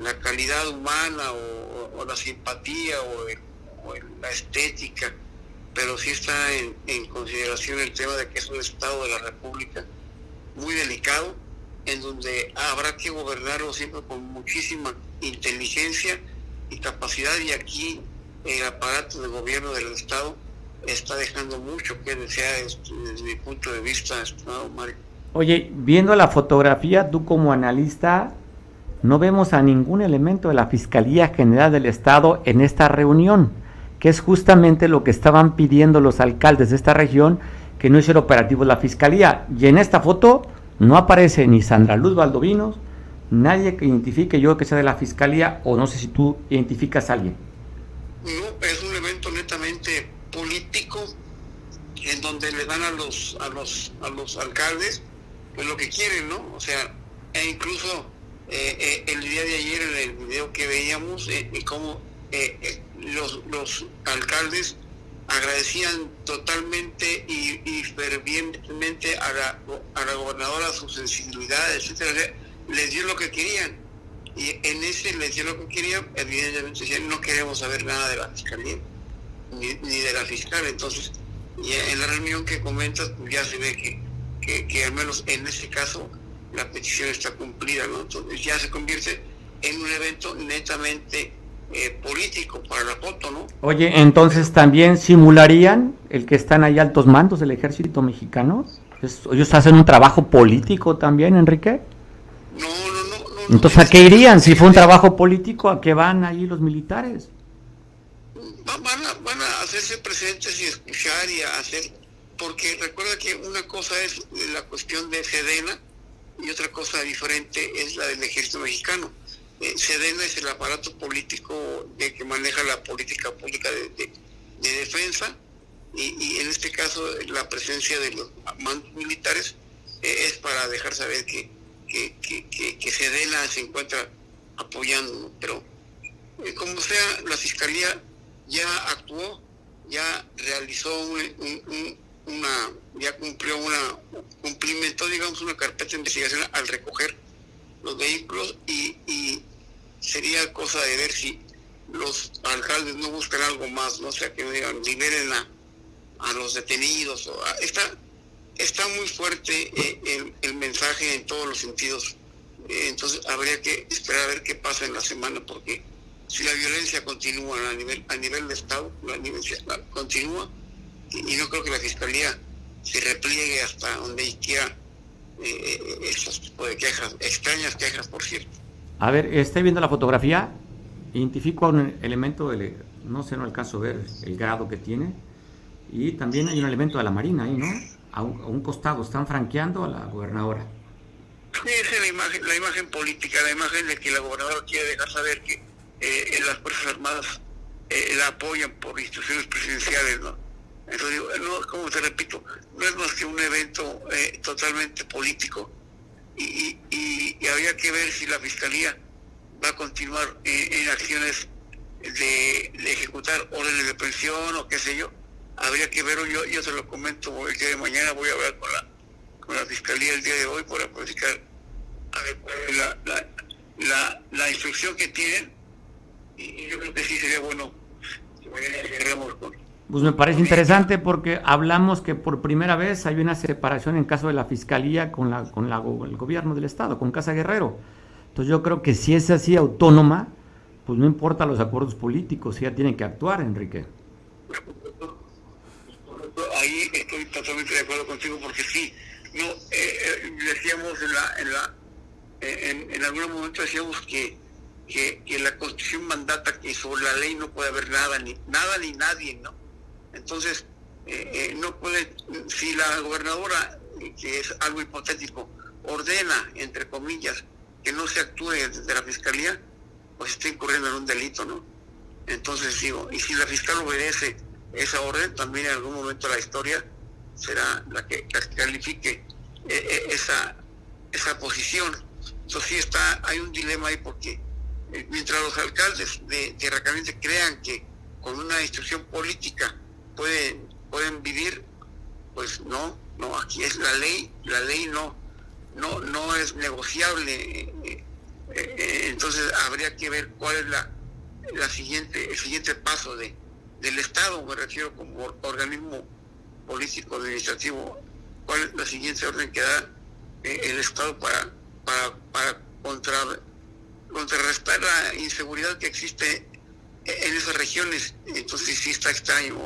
la calidad humana o, la simpatía o, la estética, pero sí está en, consideración el tema de que es un Estado de la República muy delicado, en donde habrá que gobernarlo siempre con muchísima inteligencia y capacidad, y aquí el aparato de gobierno del Estado está dejando mucho que desear este, desde mi punto de vista, estimado Mario. Oye, viendo la fotografía, tú como analista, no vemos a ningún elemento de la Fiscalía General del Estado en esta reunión, que es justamente lo que estaban pidiendo los alcaldes de esta región, que no hiciera operativo la Fiscalía. Y en esta foto no aparece ni Sandra Luz Valdovinos, nadie que identifique yo que sea de la Fiscalía, o no sé si tú identificas a alguien. No, es un evento netamente político, en donde le dan a los, a los, a los alcaldes pues lo que quieren, ¿no? O sea, e incluso eh, eh, el día de ayer en el video que veíamos eh, cómo los, los alcaldes agradecían totalmente y, fervientemente a la, a la gobernadora su sensibilidad, etcétera, les dio lo que querían. Y en ese le decía lo que quería, evidentemente decía, no queremos saber nada de la fiscalía, ni, ni de la fiscal. Entonces, en la reunión que comentas, pues ya se ve que, que, que al menos en ese caso la petición está cumplida, ¿no? Entonces ya se convierte en un evento netamente eh, político para la foto, ¿no? Oye, entonces también simularían el que están ahí altos mandos del ejército mexicano. ¿Ellos hacen un trabajo político también, Enrique? No, no, no. no Entonces, ¿a qué irían? Si fue un trabajo político, ¿a qué van ahí los militares? Va- van, a, van a hacerse presentes y escuchar y a hacer, porque recuerda que una cosa es la cuestión de Sedena y otra cosa diferente es la del ejército mexicano. Eh, es el aparato político de que maneja la política pública de, de- de defensa y, en este caso la presencia de los mandos militares eh, es para dejar saber que, que, que, que- se encuentra apoyando, pero eh, como sea, la fiscalía ya actuó, ya realizó un- una, ya cumplió una, cumplimentó, digamos, una carpeta de investigación al recoger los vehículos y, sería cosa de ver si los alcaldes no buscan algo más, ¿no? Sea, que digan, liberen a, a los detenidos. O a- está, está muy fuerte eh, el, mensaje en todos los sentidos. Eh, entonces habría que esperar a ver qué pasa en la semana, porque si la violencia continúa a nivel, a nivel de Estado, la violencia continúa, y, no creo que la Fiscalía se repliegue hasta donde quiera eh, estos tipos de quejas, extrañas quejas, por cierto. A ver, estoy viendo la fotografía, identifico un elemento, del, no sé, no alcanzo a ver el grado que tiene, y también hay un elemento de la Marina ahí, ¿no? A un, a un costado, están franqueando a la gobernadora. Sí, esa es la imagen, la imagen política, la imagen de que la gobernadora quiere dejar saber que eh, las Fuerzas Armadas eh, la apoyan por instrucciones presidenciales, ¿no? Entonces, digo, no, como te repito, no es más que un evento eh, totalmente político y, y, y- habría que ver si la Fiscalía va a continuar en acciones de, ejecutar órdenes de prisión o qué sé yo. Habría que verlo, yo, yo te lo comento el día de mañana, voy a hablar con la, con la Fiscalía el día de hoy para platicar la, la, la, instrucción que tienen y, yo creo que sí sería bueno que mañana lleguemos con Pues me parece interesante porque hablamos que por primera vez hay una separación en caso de la fiscalía con, la, con la el gobierno del estado, con Casa Guerrero. Entonces yo creo que si es así autónoma, pues no importa los acuerdos políticos, ella tiene que actuar, Enrique. ahí estoy totalmente de acuerdo contigo porque sí, no, eh, eh, decíamos en la, en la, en, en algún momento decíamos que, que, que la constitución mandata que sobre la ley no puede haber nada, ni nada ni nadie, ¿no? Entonces, eh, eh, no puede, si la gobernadora, eh, que es algo hipotético, ordena, entre comillas, que no se actúe desde la fiscalía, pues está incurriendo en un delito, ¿no? Entonces digo, y si la fiscal obedece esa orden, también en algún momento de la historia será la que, califique eh, eh, esa, esa posición. Entonces sí está, hay un dilema ahí porque mientras los alcaldes de Caliente crean que con una instrucción política pueden, pueden vivir, pues no, no, aquí es la ley, la ley no, no, no es negociable. eh, eh, eh, entonces habría que ver cuál es la, la siguiente, el siguiente paso de, del Estado, me refiero como or- organismo político administrativo, cuál es la siguiente orden que da el Estado para, para, para contra, contrarrestar la inseguridad que existe en esas regiones. Entonces sí está extraño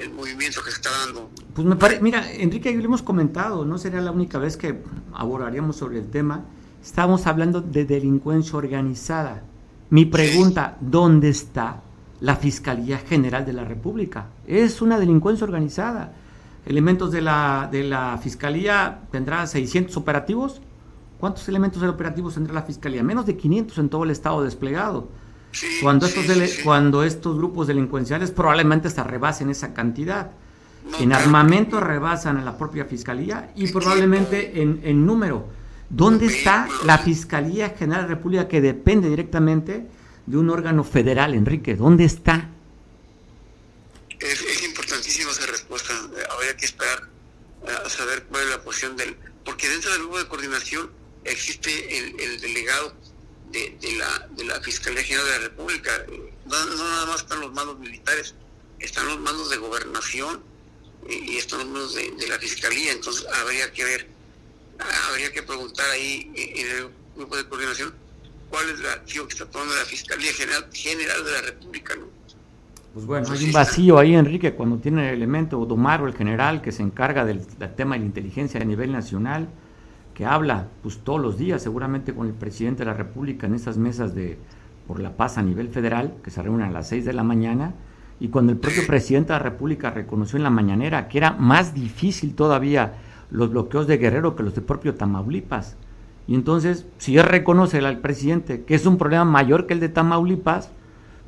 el, movimiento que se está dando. Pues me parece, mira, Enrique, lo hemos comentado, no sería la única vez que abordaríamos sobre el tema. Estamos hablando de delincuencia organizada. Mi pregunta, ¿dónde está la Fiscalía General de la República? Es una delincuencia organizada. Elementos de la, de la Fiscalía tendrá 600 operativos. ¿Cuántos elementos de operativos tendrá la Fiscalía? Menos de 500 en todo el estado desplegado. Cuando estos, dele- cuando estos grupos delincuenciales probablemente hasta rebasen esa cantidad. En armamento rebasan a la propia fiscalía y probablemente en, en número. ¿Dónde está la Fiscalía General de la República que depende directamente de un órgano federal, Enrique? ¿Dónde está? Es, es esa respuesta. Habría que esperar eh, a saber cuál es la posición del... Porque dentro del grupo de coordinación existe el delegado de, de, la, de la Fiscalía General de la República. No, no nada más están los mandos militares, están los mandos de gobernación y, y están los mandos de, de la Fiscalía. Entonces habría que ver, habría que preguntar ahí en el grupo de coordinación cuál es la acción que está tomando la Fiscalía General, General de la República. ¿no? Pues bueno, hay un vacío ahí, Enrique, cuando tiene el elemento Odomaro, el general, que se encarga del, del, tema de la inteligencia a nivel nacional, que habla pues todos los días, seguramente con el presidente de la República en estas mesas de por la paz a nivel federal, que se reúnen a las 6 de la mañana, y cuando el propio presidente de la República reconoció en la mañanera que era más difícil todavía los bloqueos de Guerrero que los de propio Tamaulipas. Y entonces, si él reconoce al presidente que es un problema mayor que el de Tamaulipas,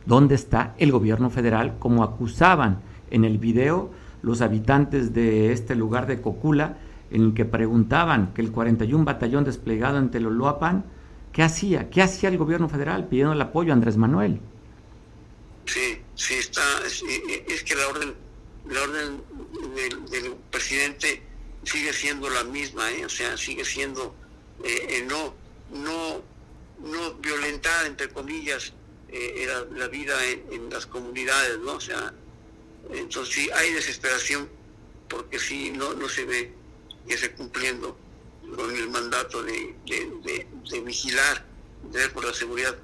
¿dónde está el gobierno federal? Como acusaban en el video los habitantes de este lugar de Cocula, en el que preguntaban que el 41 batallón desplegado en Teloloapan, ¿qué hacía? ¿Qué hacía el gobierno federal pidiendo el apoyo a Andrés Manuel? Sí, sí, está, es, es que la orden, la orden del, presidente sigue siendo la misma, ¿eh? o sea, sigue siendo eh, no, no, no violentar, entre comillas, eh, la, la, vida en, en, las comunidades, ¿no? O sea, entonces sí hay desesperación porque sí no, no se ve que se cumpliendo con el mandato de, de, de, de vigilar, de por la seguridad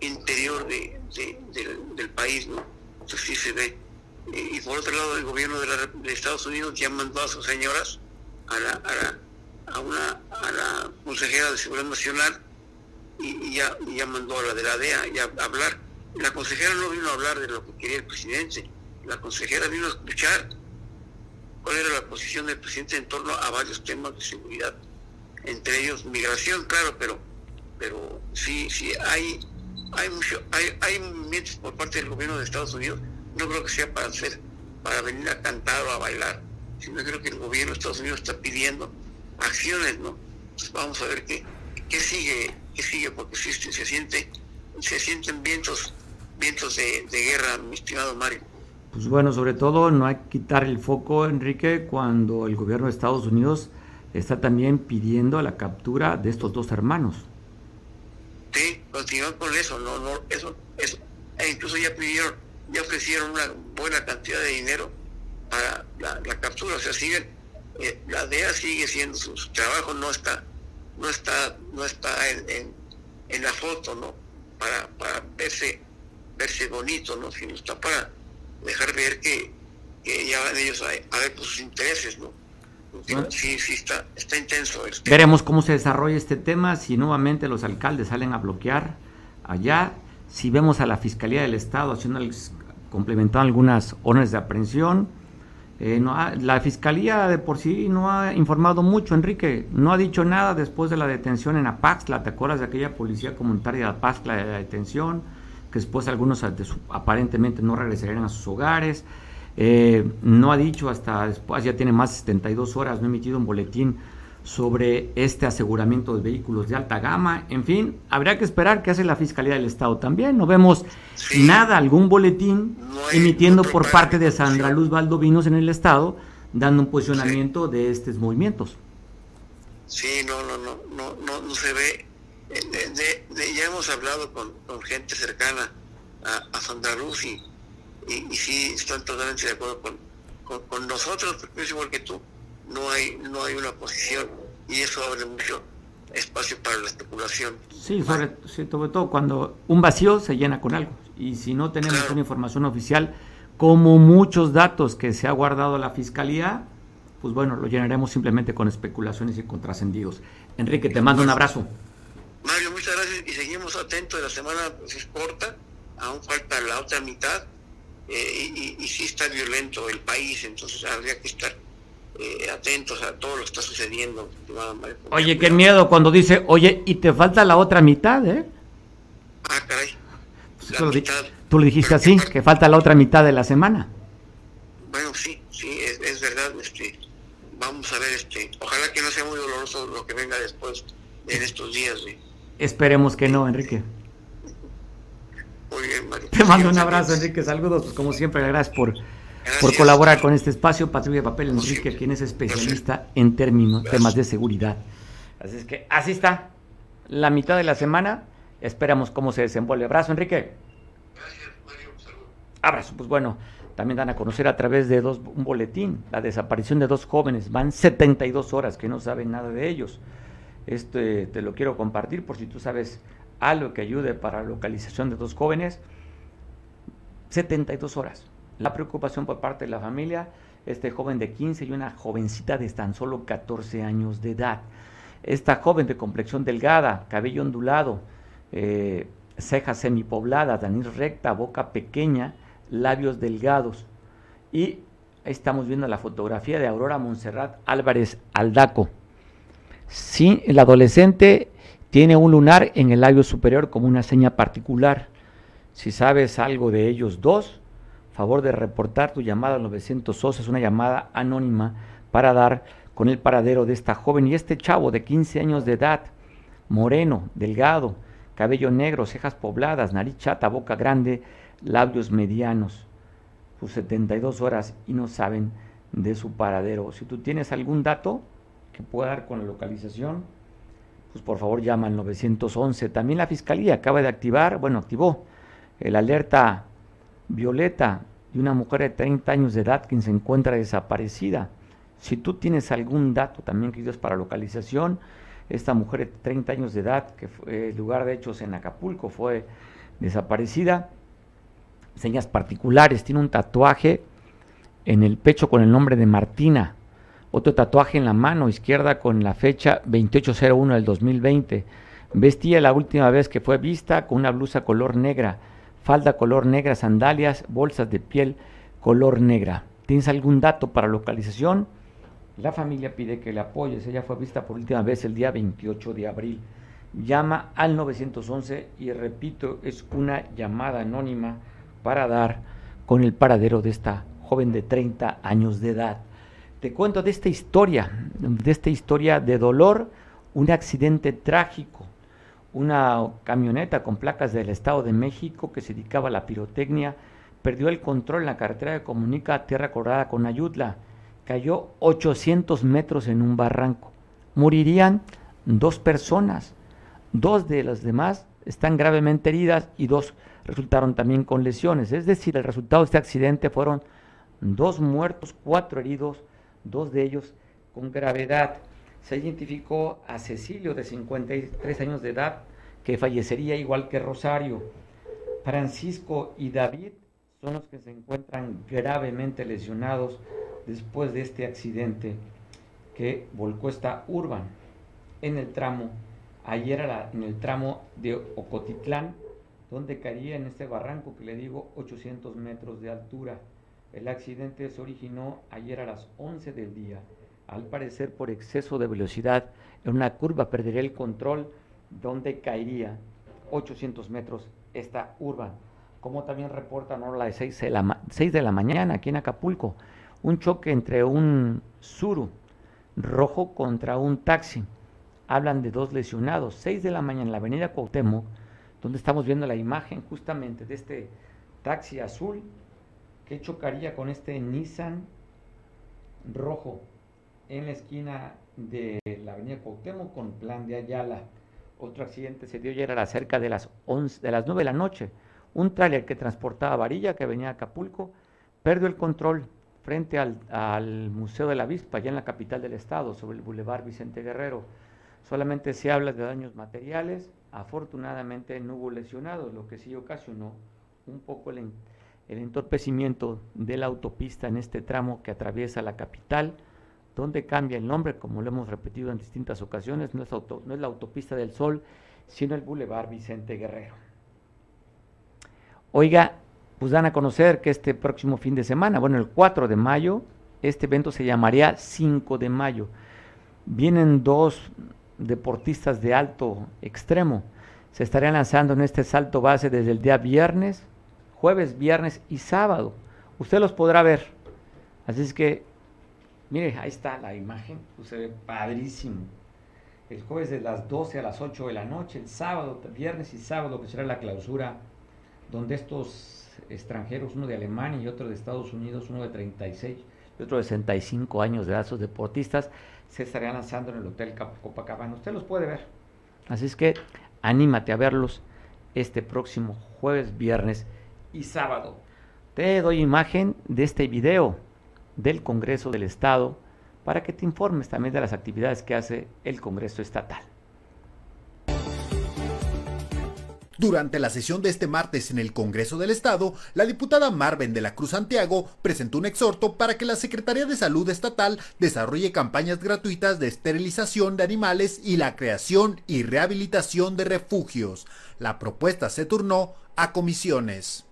interior de, del, del país, ¿no? Entonces sí se ve. Y por otro lado, el gobierno de, la, de Estados Unidos ya mandó a sus señoras a la, a la a una a la consejera de seguridad nacional y, y, ya, y, ya, mandó a la de la DEA ya a hablar. La consejera no vino a hablar de lo que quería el presidente, la consejera vino a escuchar cuál era la posición del presidente en torno a varios temas de seguridad, entre ellos migración, claro, pero pero sí, sí hay hay mucho, hay, hay movimientos por parte del gobierno de Estados Unidos, no creo que sea para hacer, para venir a cantar o a bailar, sino creo que el gobierno de Estados Unidos está pidiendo acciones, ¿no? Entonces vamos a ver qué, qué sigue, qué sigue, porque se, se siente, se sienten vientos, vientos de, de, guerra, mi estimado Mario. Pues bueno, sobre todo no hay que quitar el foco, Enrique, cuando el gobierno de Estados Unidos está también pidiendo la captura de estos dos hermanos. Sí, continúan con eso, no, no, eso, eso, e incluso ya pidieron, ya ofrecieron una buena cantidad de dinero para la, captura, o sea, siguen eh, la DEA sigue siendo su, su, trabajo, no está, no está, no está en, en, en la foto, ¿no? Para, para verse, verse bonito, ¿no? Sino está para dejar ver que, que ya van ellos a, a ver sus intereses, ¿no? Bueno. Sí, sí, está, está intenso. Este. Veremos cómo se desarrolla este tema, si nuevamente los alcaldes salen a bloquear allá, si vemos a la Fiscalía del Estado haciendo complementando algunas órdenes de aprehensión, eh, no ha, la fiscalía de por sí no ha informado mucho, Enrique. No ha dicho nada después de la detención en Apaxla. ¿Te acuerdas de aquella policía comunitaria de Apaxla de la detención? Que después algunos aparentemente no regresarían a sus hogares. Eh, no ha dicho hasta después, ya tiene más de 72 horas, no ha emitido un boletín sobre este aseguramiento de vehículos de alta gama. En fin, habría que esperar qué hace la Fiscalía del Estado también. No vemos sí. nada, algún boletín no emitiendo por parte de Sandra Luz Valdovinos en el Estado, dando un posicionamiento sí. de estos movimientos. Sí, no, no, no, no, no, no se ve. De, de, de, ya hemos hablado con, con gente cercana a, a Sandra Luz y, y, y, sí están totalmente de acuerdo con, con, con nosotros, porque es igual que tú no hay no hay una posición y eso abre mucho espacio para la especulación. Sí, sobre, todo cuando un vacío se llena con algo y si no tenemos claro. una información oficial como muchos datos que se ha guardado la fiscalía, pues bueno, lo llenaremos simplemente con especulaciones y contrascendidos. Enrique, te mando un abrazo. Mario, muchas gracias y seguimos atentos. La semana pues, es corta, aún falta la otra mitad eh, y, y, y sí está violento el país, entonces habría que estar eh, atentos a todo lo que está sucediendo. Oye, qué miedo cuando dice, oye, y te falta la otra mitad, ¿eh? Ah, caray. Pues tú, lo mitad. tú, lo dijiste así, que... que falta la otra mitad de la semana. Bueno, sí, sí, es, es, verdad. Este, vamos a ver, este, ojalá que no sea muy doloroso lo que venga después en estos días. ¿sí? Esperemos que no, Enrique. Muy bien, Mario. Te mando un abrazo, Enrique. Saludos, pues como siempre, gracias por Gracias. por colaborar con este espacio. Patrulla de Papel Enrique, quien es especialista en términos, temas de seguridad. Así es que así está la mitad de la semana esperamos cómo se desenvuelve. Abrazo, Enrique. Gracias, Mario. Saludos. Abrazo, pues bueno, también dan a conocer a través de dos, un boletín la desaparición de dos jóvenes. Van 72 horas que no saben nada de ellos. Este te lo quiero compartir por si tú sabes algo que ayude para la localización de dos jóvenes. 72 horas. La preocupación por parte de la familia, este joven de 15 y una jovencita de tan solo 14 años de edad. Esta joven de complexión delgada, cabello ondulado, eh, cejas semipobladas, nariz recta, boca pequeña, labios delgados. Y estamos viendo la fotografía de Aurora Montserrat Álvarez Aldaco. Sí, el adolescente tiene un lunar en el labio superior como una seña particular. Si sabes algo de ellos dos, favor de reportar tu llamada al 911, es una llamada anónima para dar con el paradero de esta joven y este chavo de 15 años de edad, moreno, delgado, cabello negro, cejas pobladas, nariz chata, boca grande, labios medianos, sus 72 horas y no saben de su paradero. Si tú tienes algún dato que pueda dar con la localización, pues por favor llama al 911. También la Fiscalía acaba de activar, bueno, activó el alerta violeta de una mujer de 30 años de edad quien se encuentra desaparecida. Si tú tienes algún dato también que es para localización, esta mujer de 30 años de edad, que fue el lugar de hechos en Acapulco, fue desaparecida, señas particulares, tiene un tatuaje en el pecho con el nombre de Martina, otro tatuaje en la mano izquierda con la fecha 2801 del 2020. Vestía la última vez que fue vista con una blusa color negra, falda color negra, sandalias, bolsas de piel color negra. ¿Tienes algún dato para localización? La familia pide que le apoyes. Ella fue vista por última vez el día 28 de abril. Llama al 911 y repito, es una llamada anónima para dar con el paradero de esta joven de 30 años de edad. Te cuento de esta historia, de esta historia de dolor, un accidente trágico. Una camioneta con placas del Estado de México que se dedicaba a la pirotecnia perdió el control en la carretera que comunica Tierra Colorada con Ayutla. Cayó 800 metros en un barranco. Morirían dos personas. Dos de las demás están gravemente heridas y dos resultaron también con lesiones. Es decir, el resultado de este accidente fueron dos muertos, cuatro heridos, dos de ellos con gravedad. Se identificó a Cecilio, de 53 años de edad, que fallecería igual que Rosario. Francisco y David son los que se encuentran gravemente lesionados después de este accidente que volcó esta urban en el tramo, ayer en el tramo de Ocotitlán, donde caía en este barranco que le digo 800 metros de altura. El accidente se originó ayer a las 11 del día. Al parecer por exceso de velocidad en una curva perdería el control donde caería 800 metros esta urban. Como también reportan ahora las 6 de, la, 6 de la mañana aquí en Acapulco, un choque entre un Suru rojo contra un taxi. Hablan de dos lesionados. 6 de la mañana en la avenida Cuauhtémoc, donde estamos viendo la imagen justamente de este taxi azul que chocaría con este Nissan rojo en la esquina de la avenida Cuauhtémoc con plan de Ayala. Otro accidente se dio ayer a cerca de las, 11, de las 9 de la noche. Un tráiler que transportaba varilla que venía a Acapulco perdió el control frente al, Museo de la Avispa, allá en la capital del estado, sobre el Boulevard Vicente Guerrero. Solamente se habla de daños materiales. Afortunadamente no hubo lesionados, lo que sí ocasionó un poco el el entorpecimiento de la autopista en este tramo que atraviesa la capital, donde cambia el nombre, como lo hemos repetido en distintas ocasiones, no es, no es la autopista del Sol, sino el Boulevard Vicente Guerrero. Oiga, pues dan a conocer que este próximo fin de semana, bueno, el 4 de mayo, este evento se llamaría 5 de mayo. Vienen dos deportistas de alto extremo. Se estarían lanzando en este salto base desde el día viernes jueves, viernes y sábado. Usted los podrá ver. Así es que, mire, ahí está la imagen, pues se ve padrísimo. El jueves de las 12 a las 8 de la noche, el sábado, viernes y sábado, que será la clausura, donde estos extranjeros, uno de Alemania y otro de Estados Unidos, uno de 36 y otro de 65 años de esos deportistas, se estarían lanzando en el Hotel Copacabana. Usted los puede ver. Así es que anímate a verlos este próximo jueves, viernes y sábado. Te doy imagen de este video del Congreso del Estado para que te informes también de las actividades que hace el Congreso Estatal. Durante la sesión de este martes en el Congreso del Estado, la diputada Marven de la Cruz Santiago presentó un exhorto para que la Secretaría de Salud Estatal desarrolle campañas gratuitas de esterilización de animales y la creación y rehabilitación de refugios. La propuesta se turnó a comisiones.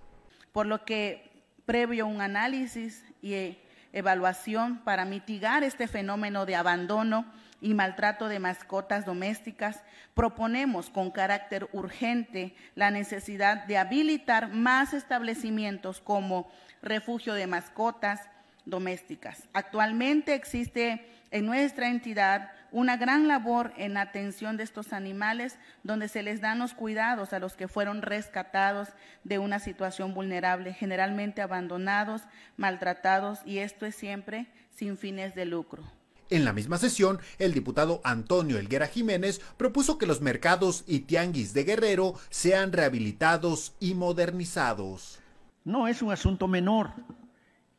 Por lo que, previo un análisis y evaluación para mitigar este fenómeno de abandono, y maltrato de mascotas domésticas, proponemos con carácter urgente la necesidad de habilitar más establecimientos como refugio de mascotas domésticas. Actualmente existe en nuestra entidad una gran labor en atención de estos animales, donde se les dan los cuidados a los que fueron rescatados de una situación vulnerable, generalmente abandonados, maltratados, y esto es siempre sin fines de lucro. En la misma sesión, el diputado Antonio Elguera Jiménez propuso que los mercados y tianguis de Guerrero sean rehabilitados y modernizados. No es un asunto menor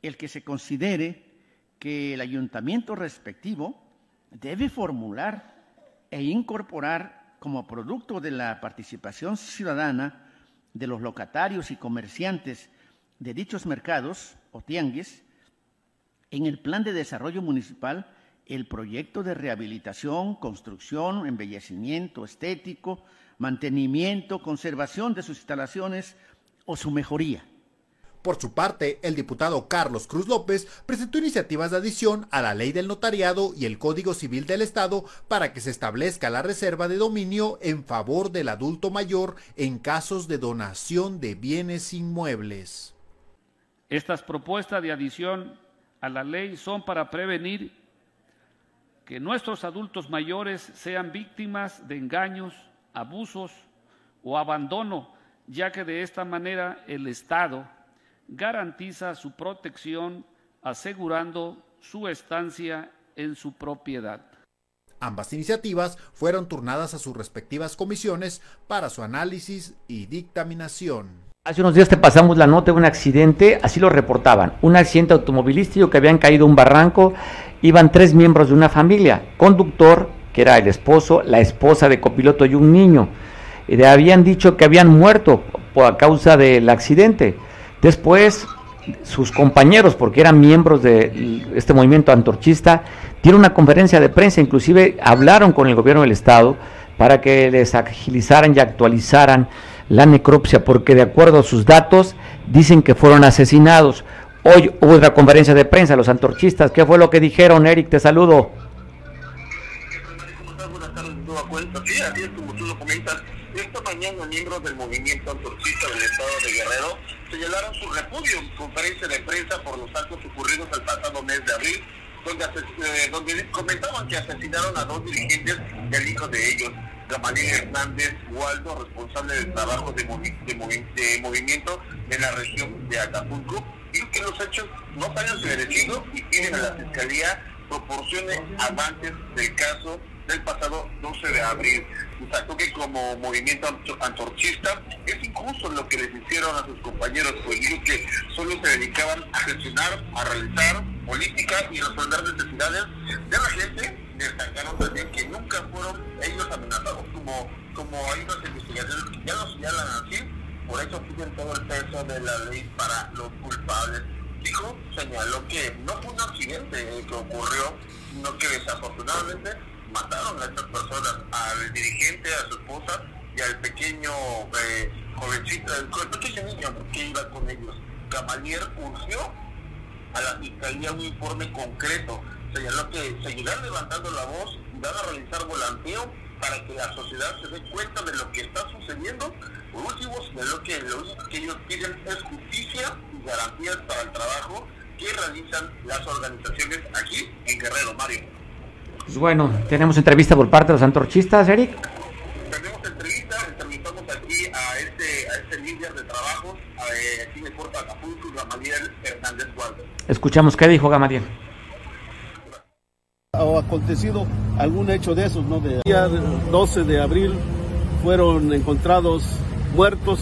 el que se considere que el ayuntamiento respectivo debe formular e incorporar como producto de la participación ciudadana de los locatarios y comerciantes de dichos mercados o tianguis en el plan de desarrollo municipal el proyecto de rehabilitación, construcción, embellecimiento estético, mantenimiento, conservación de sus instalaciones o su mejoría. Por su parte, el diputado Carlos Cruz López presentó iniciativas de adición a la ley del notariado y el Código Civil del Estado para que se establezca la reserva de dominio en favor del adulto mayor en casos de donación de bienes inmuebles. Estas propuestas de adición a la ley son para prevenir que nuestros adultos mayores sean víctimas de engaños, abusos o abandono, ya que de esta manera el Estado garantiza su protección asegurando su estancia en su propiedad. Ambas iniciativas fueron turnadas a sus respectivas comisiones para su análisis y dictaminación. Hace unos días te pasamos la nota de un accidente, así lo reportaban, un accidente automovilístico que habían caído un barranco, iban tres miembros de una familia, conductor, que era el esposo, la esposa de copiloto y un niño. Y le habían dicho que habían muerto por causa del accidente. Después, sus compañeros, porque eran miembros de este movimiento antorchista, dieron una conferencia de prensa, inclusive hablaron con el gobierno del estado para que les agilizaran y actualizaran la necropsia, porque de acuerdo a sus datos dicen que fueron asesinados. Hoy hubo otra conferencia de prensa, los antorchistas, ¿qué fue lo que dijeron? Eric, te saludo. Sí, así es como tú lo comentas. Esta mañana miembros del movimiento antorchista del estado de Guerrero señalaron su repudio en conferencia de prensa por los actos ocurridos el pasado mes de abril, donde, eh, donde comentaban que asesinaron a dos dirigentes del hijo de ellos. Gamaliel Hernández Waldo, responsable del trabajo de, movimiento en la región de Acapulco, y que los hechos no se hayan y piden a la Fiscalía proporcione avances del caso del pasado 12 de abril. Destacó que como movimiento antorchista es injusto lo que les hicieron a sus compañeros, pues que solo se dedicaban a gestionar, a realizar política y resolver necesidades de la gente destacaron también que nunca fueron ellos amenazados, como, como hay unas investigaciones que ya lo señalan así, por eso piden todo el peso de la ley para los culpables. Dijo, señaló que no fue un accidente que ocurrió, sino que desafortunadamente mataron a estas personas, al dirigente, a su esposa y al pequeño eh, jovencito, el, pequeño niño que iba con ellos. Camalier urgió a la fiscalía un informe concreto señaló que seguirán levantando la voz y van a realizar volanteo para que la sociedad se dé cuenta de lo que está sucediendo. Por último, lo que lo único que ellos piden es justicia y garantías para el trabajo que realizan las organizaciones aquí en Guerrero, Mario. Pues bueno, tenemos entrevista por parte de los antorchistas, Eric. Tenemos entrevista, entrevistamos aquí a este, a este líder de trabajo, a, aquí en Puerto Acapulco, Gamaliel Hernández Guardia. Escuchamos qué dijo Gamaliel o acontecido algún hecho de esos, ¿no? De día 12 de abril fueron encontrados muertos,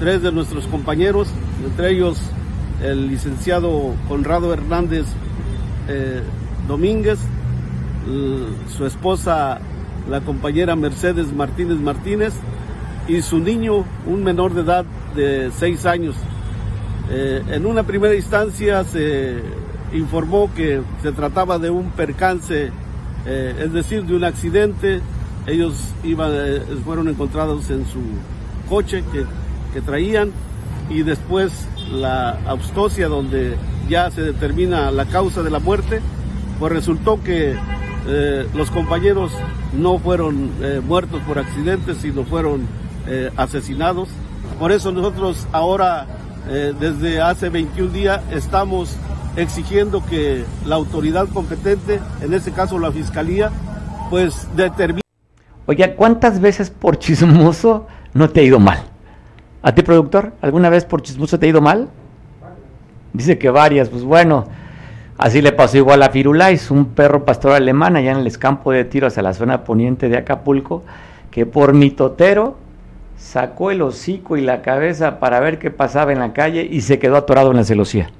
tres de nuestros compañeros, entre ellos el licenciado Conrado Hernández eh, Domínguez, su esposa la compañera Mercedes Martínez Martínez y su niño, un menor de edad de seis años. Eh, en una primera instancia se informó que se trataba de un percance, eh, es decir, de un accidente. Ellos iban, eh, fueron encontrados en su coche que, que traían y después la autopsia donde ya se determina la causa de la muerte, pues resultó que eh, los compañeros no fueron eh, muertos por accidentes, sino fueron eh, asesinados. Por eso nosotros ahora, desde hace 21 días, estamos exigiendo que la autoridad competente, en este caso la Fiscalía, pues determine... Oye, ¿cuántas veces por chismoso no te ha ido mal? ¿A ti, productor? ¿Alguna vez por chismoso te ha ido mal? Dice que varias, pues bueno, Así le pasó igual a Firulais, un perro pastor alemán allá en el escampo de tiro hacia la zona poniente de Acapulco, que por mitotero sacó el hocico y la cabeza para ver qué pasaba en la calle y se quedó atorado en la celosía.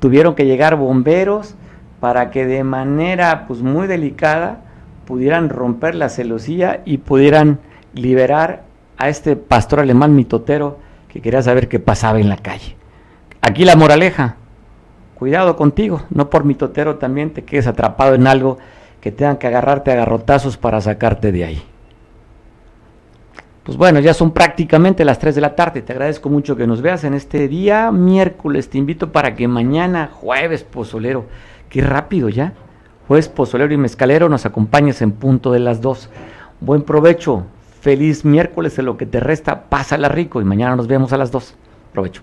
Tuvieron que llegar bomberos para que de manera pues muy delicada pudieran romper la celosía y pudieran liberar a este pastor alemán mitotero que quería saber qué pasaba en la calle. Aquí la moraleja, cuidado contigo, no por mi totero también te quedes atrapado en algo que tengan que agarrarte a garrotazos para sacarte de ahí. Pues bueno, ya son prácticamente las 3 de la tarde. Te agradezco mucho que nos veas en este día miércoles. Te invito para que mañana, jueves pozolero, qué rápido ya, jueves pozolero y mezcalero, nos acompañes en punto de las 2. Buen provecho, feliz miércoles en lo que te resta, pásala rico y mañana nos vemos a las 2. Provecho.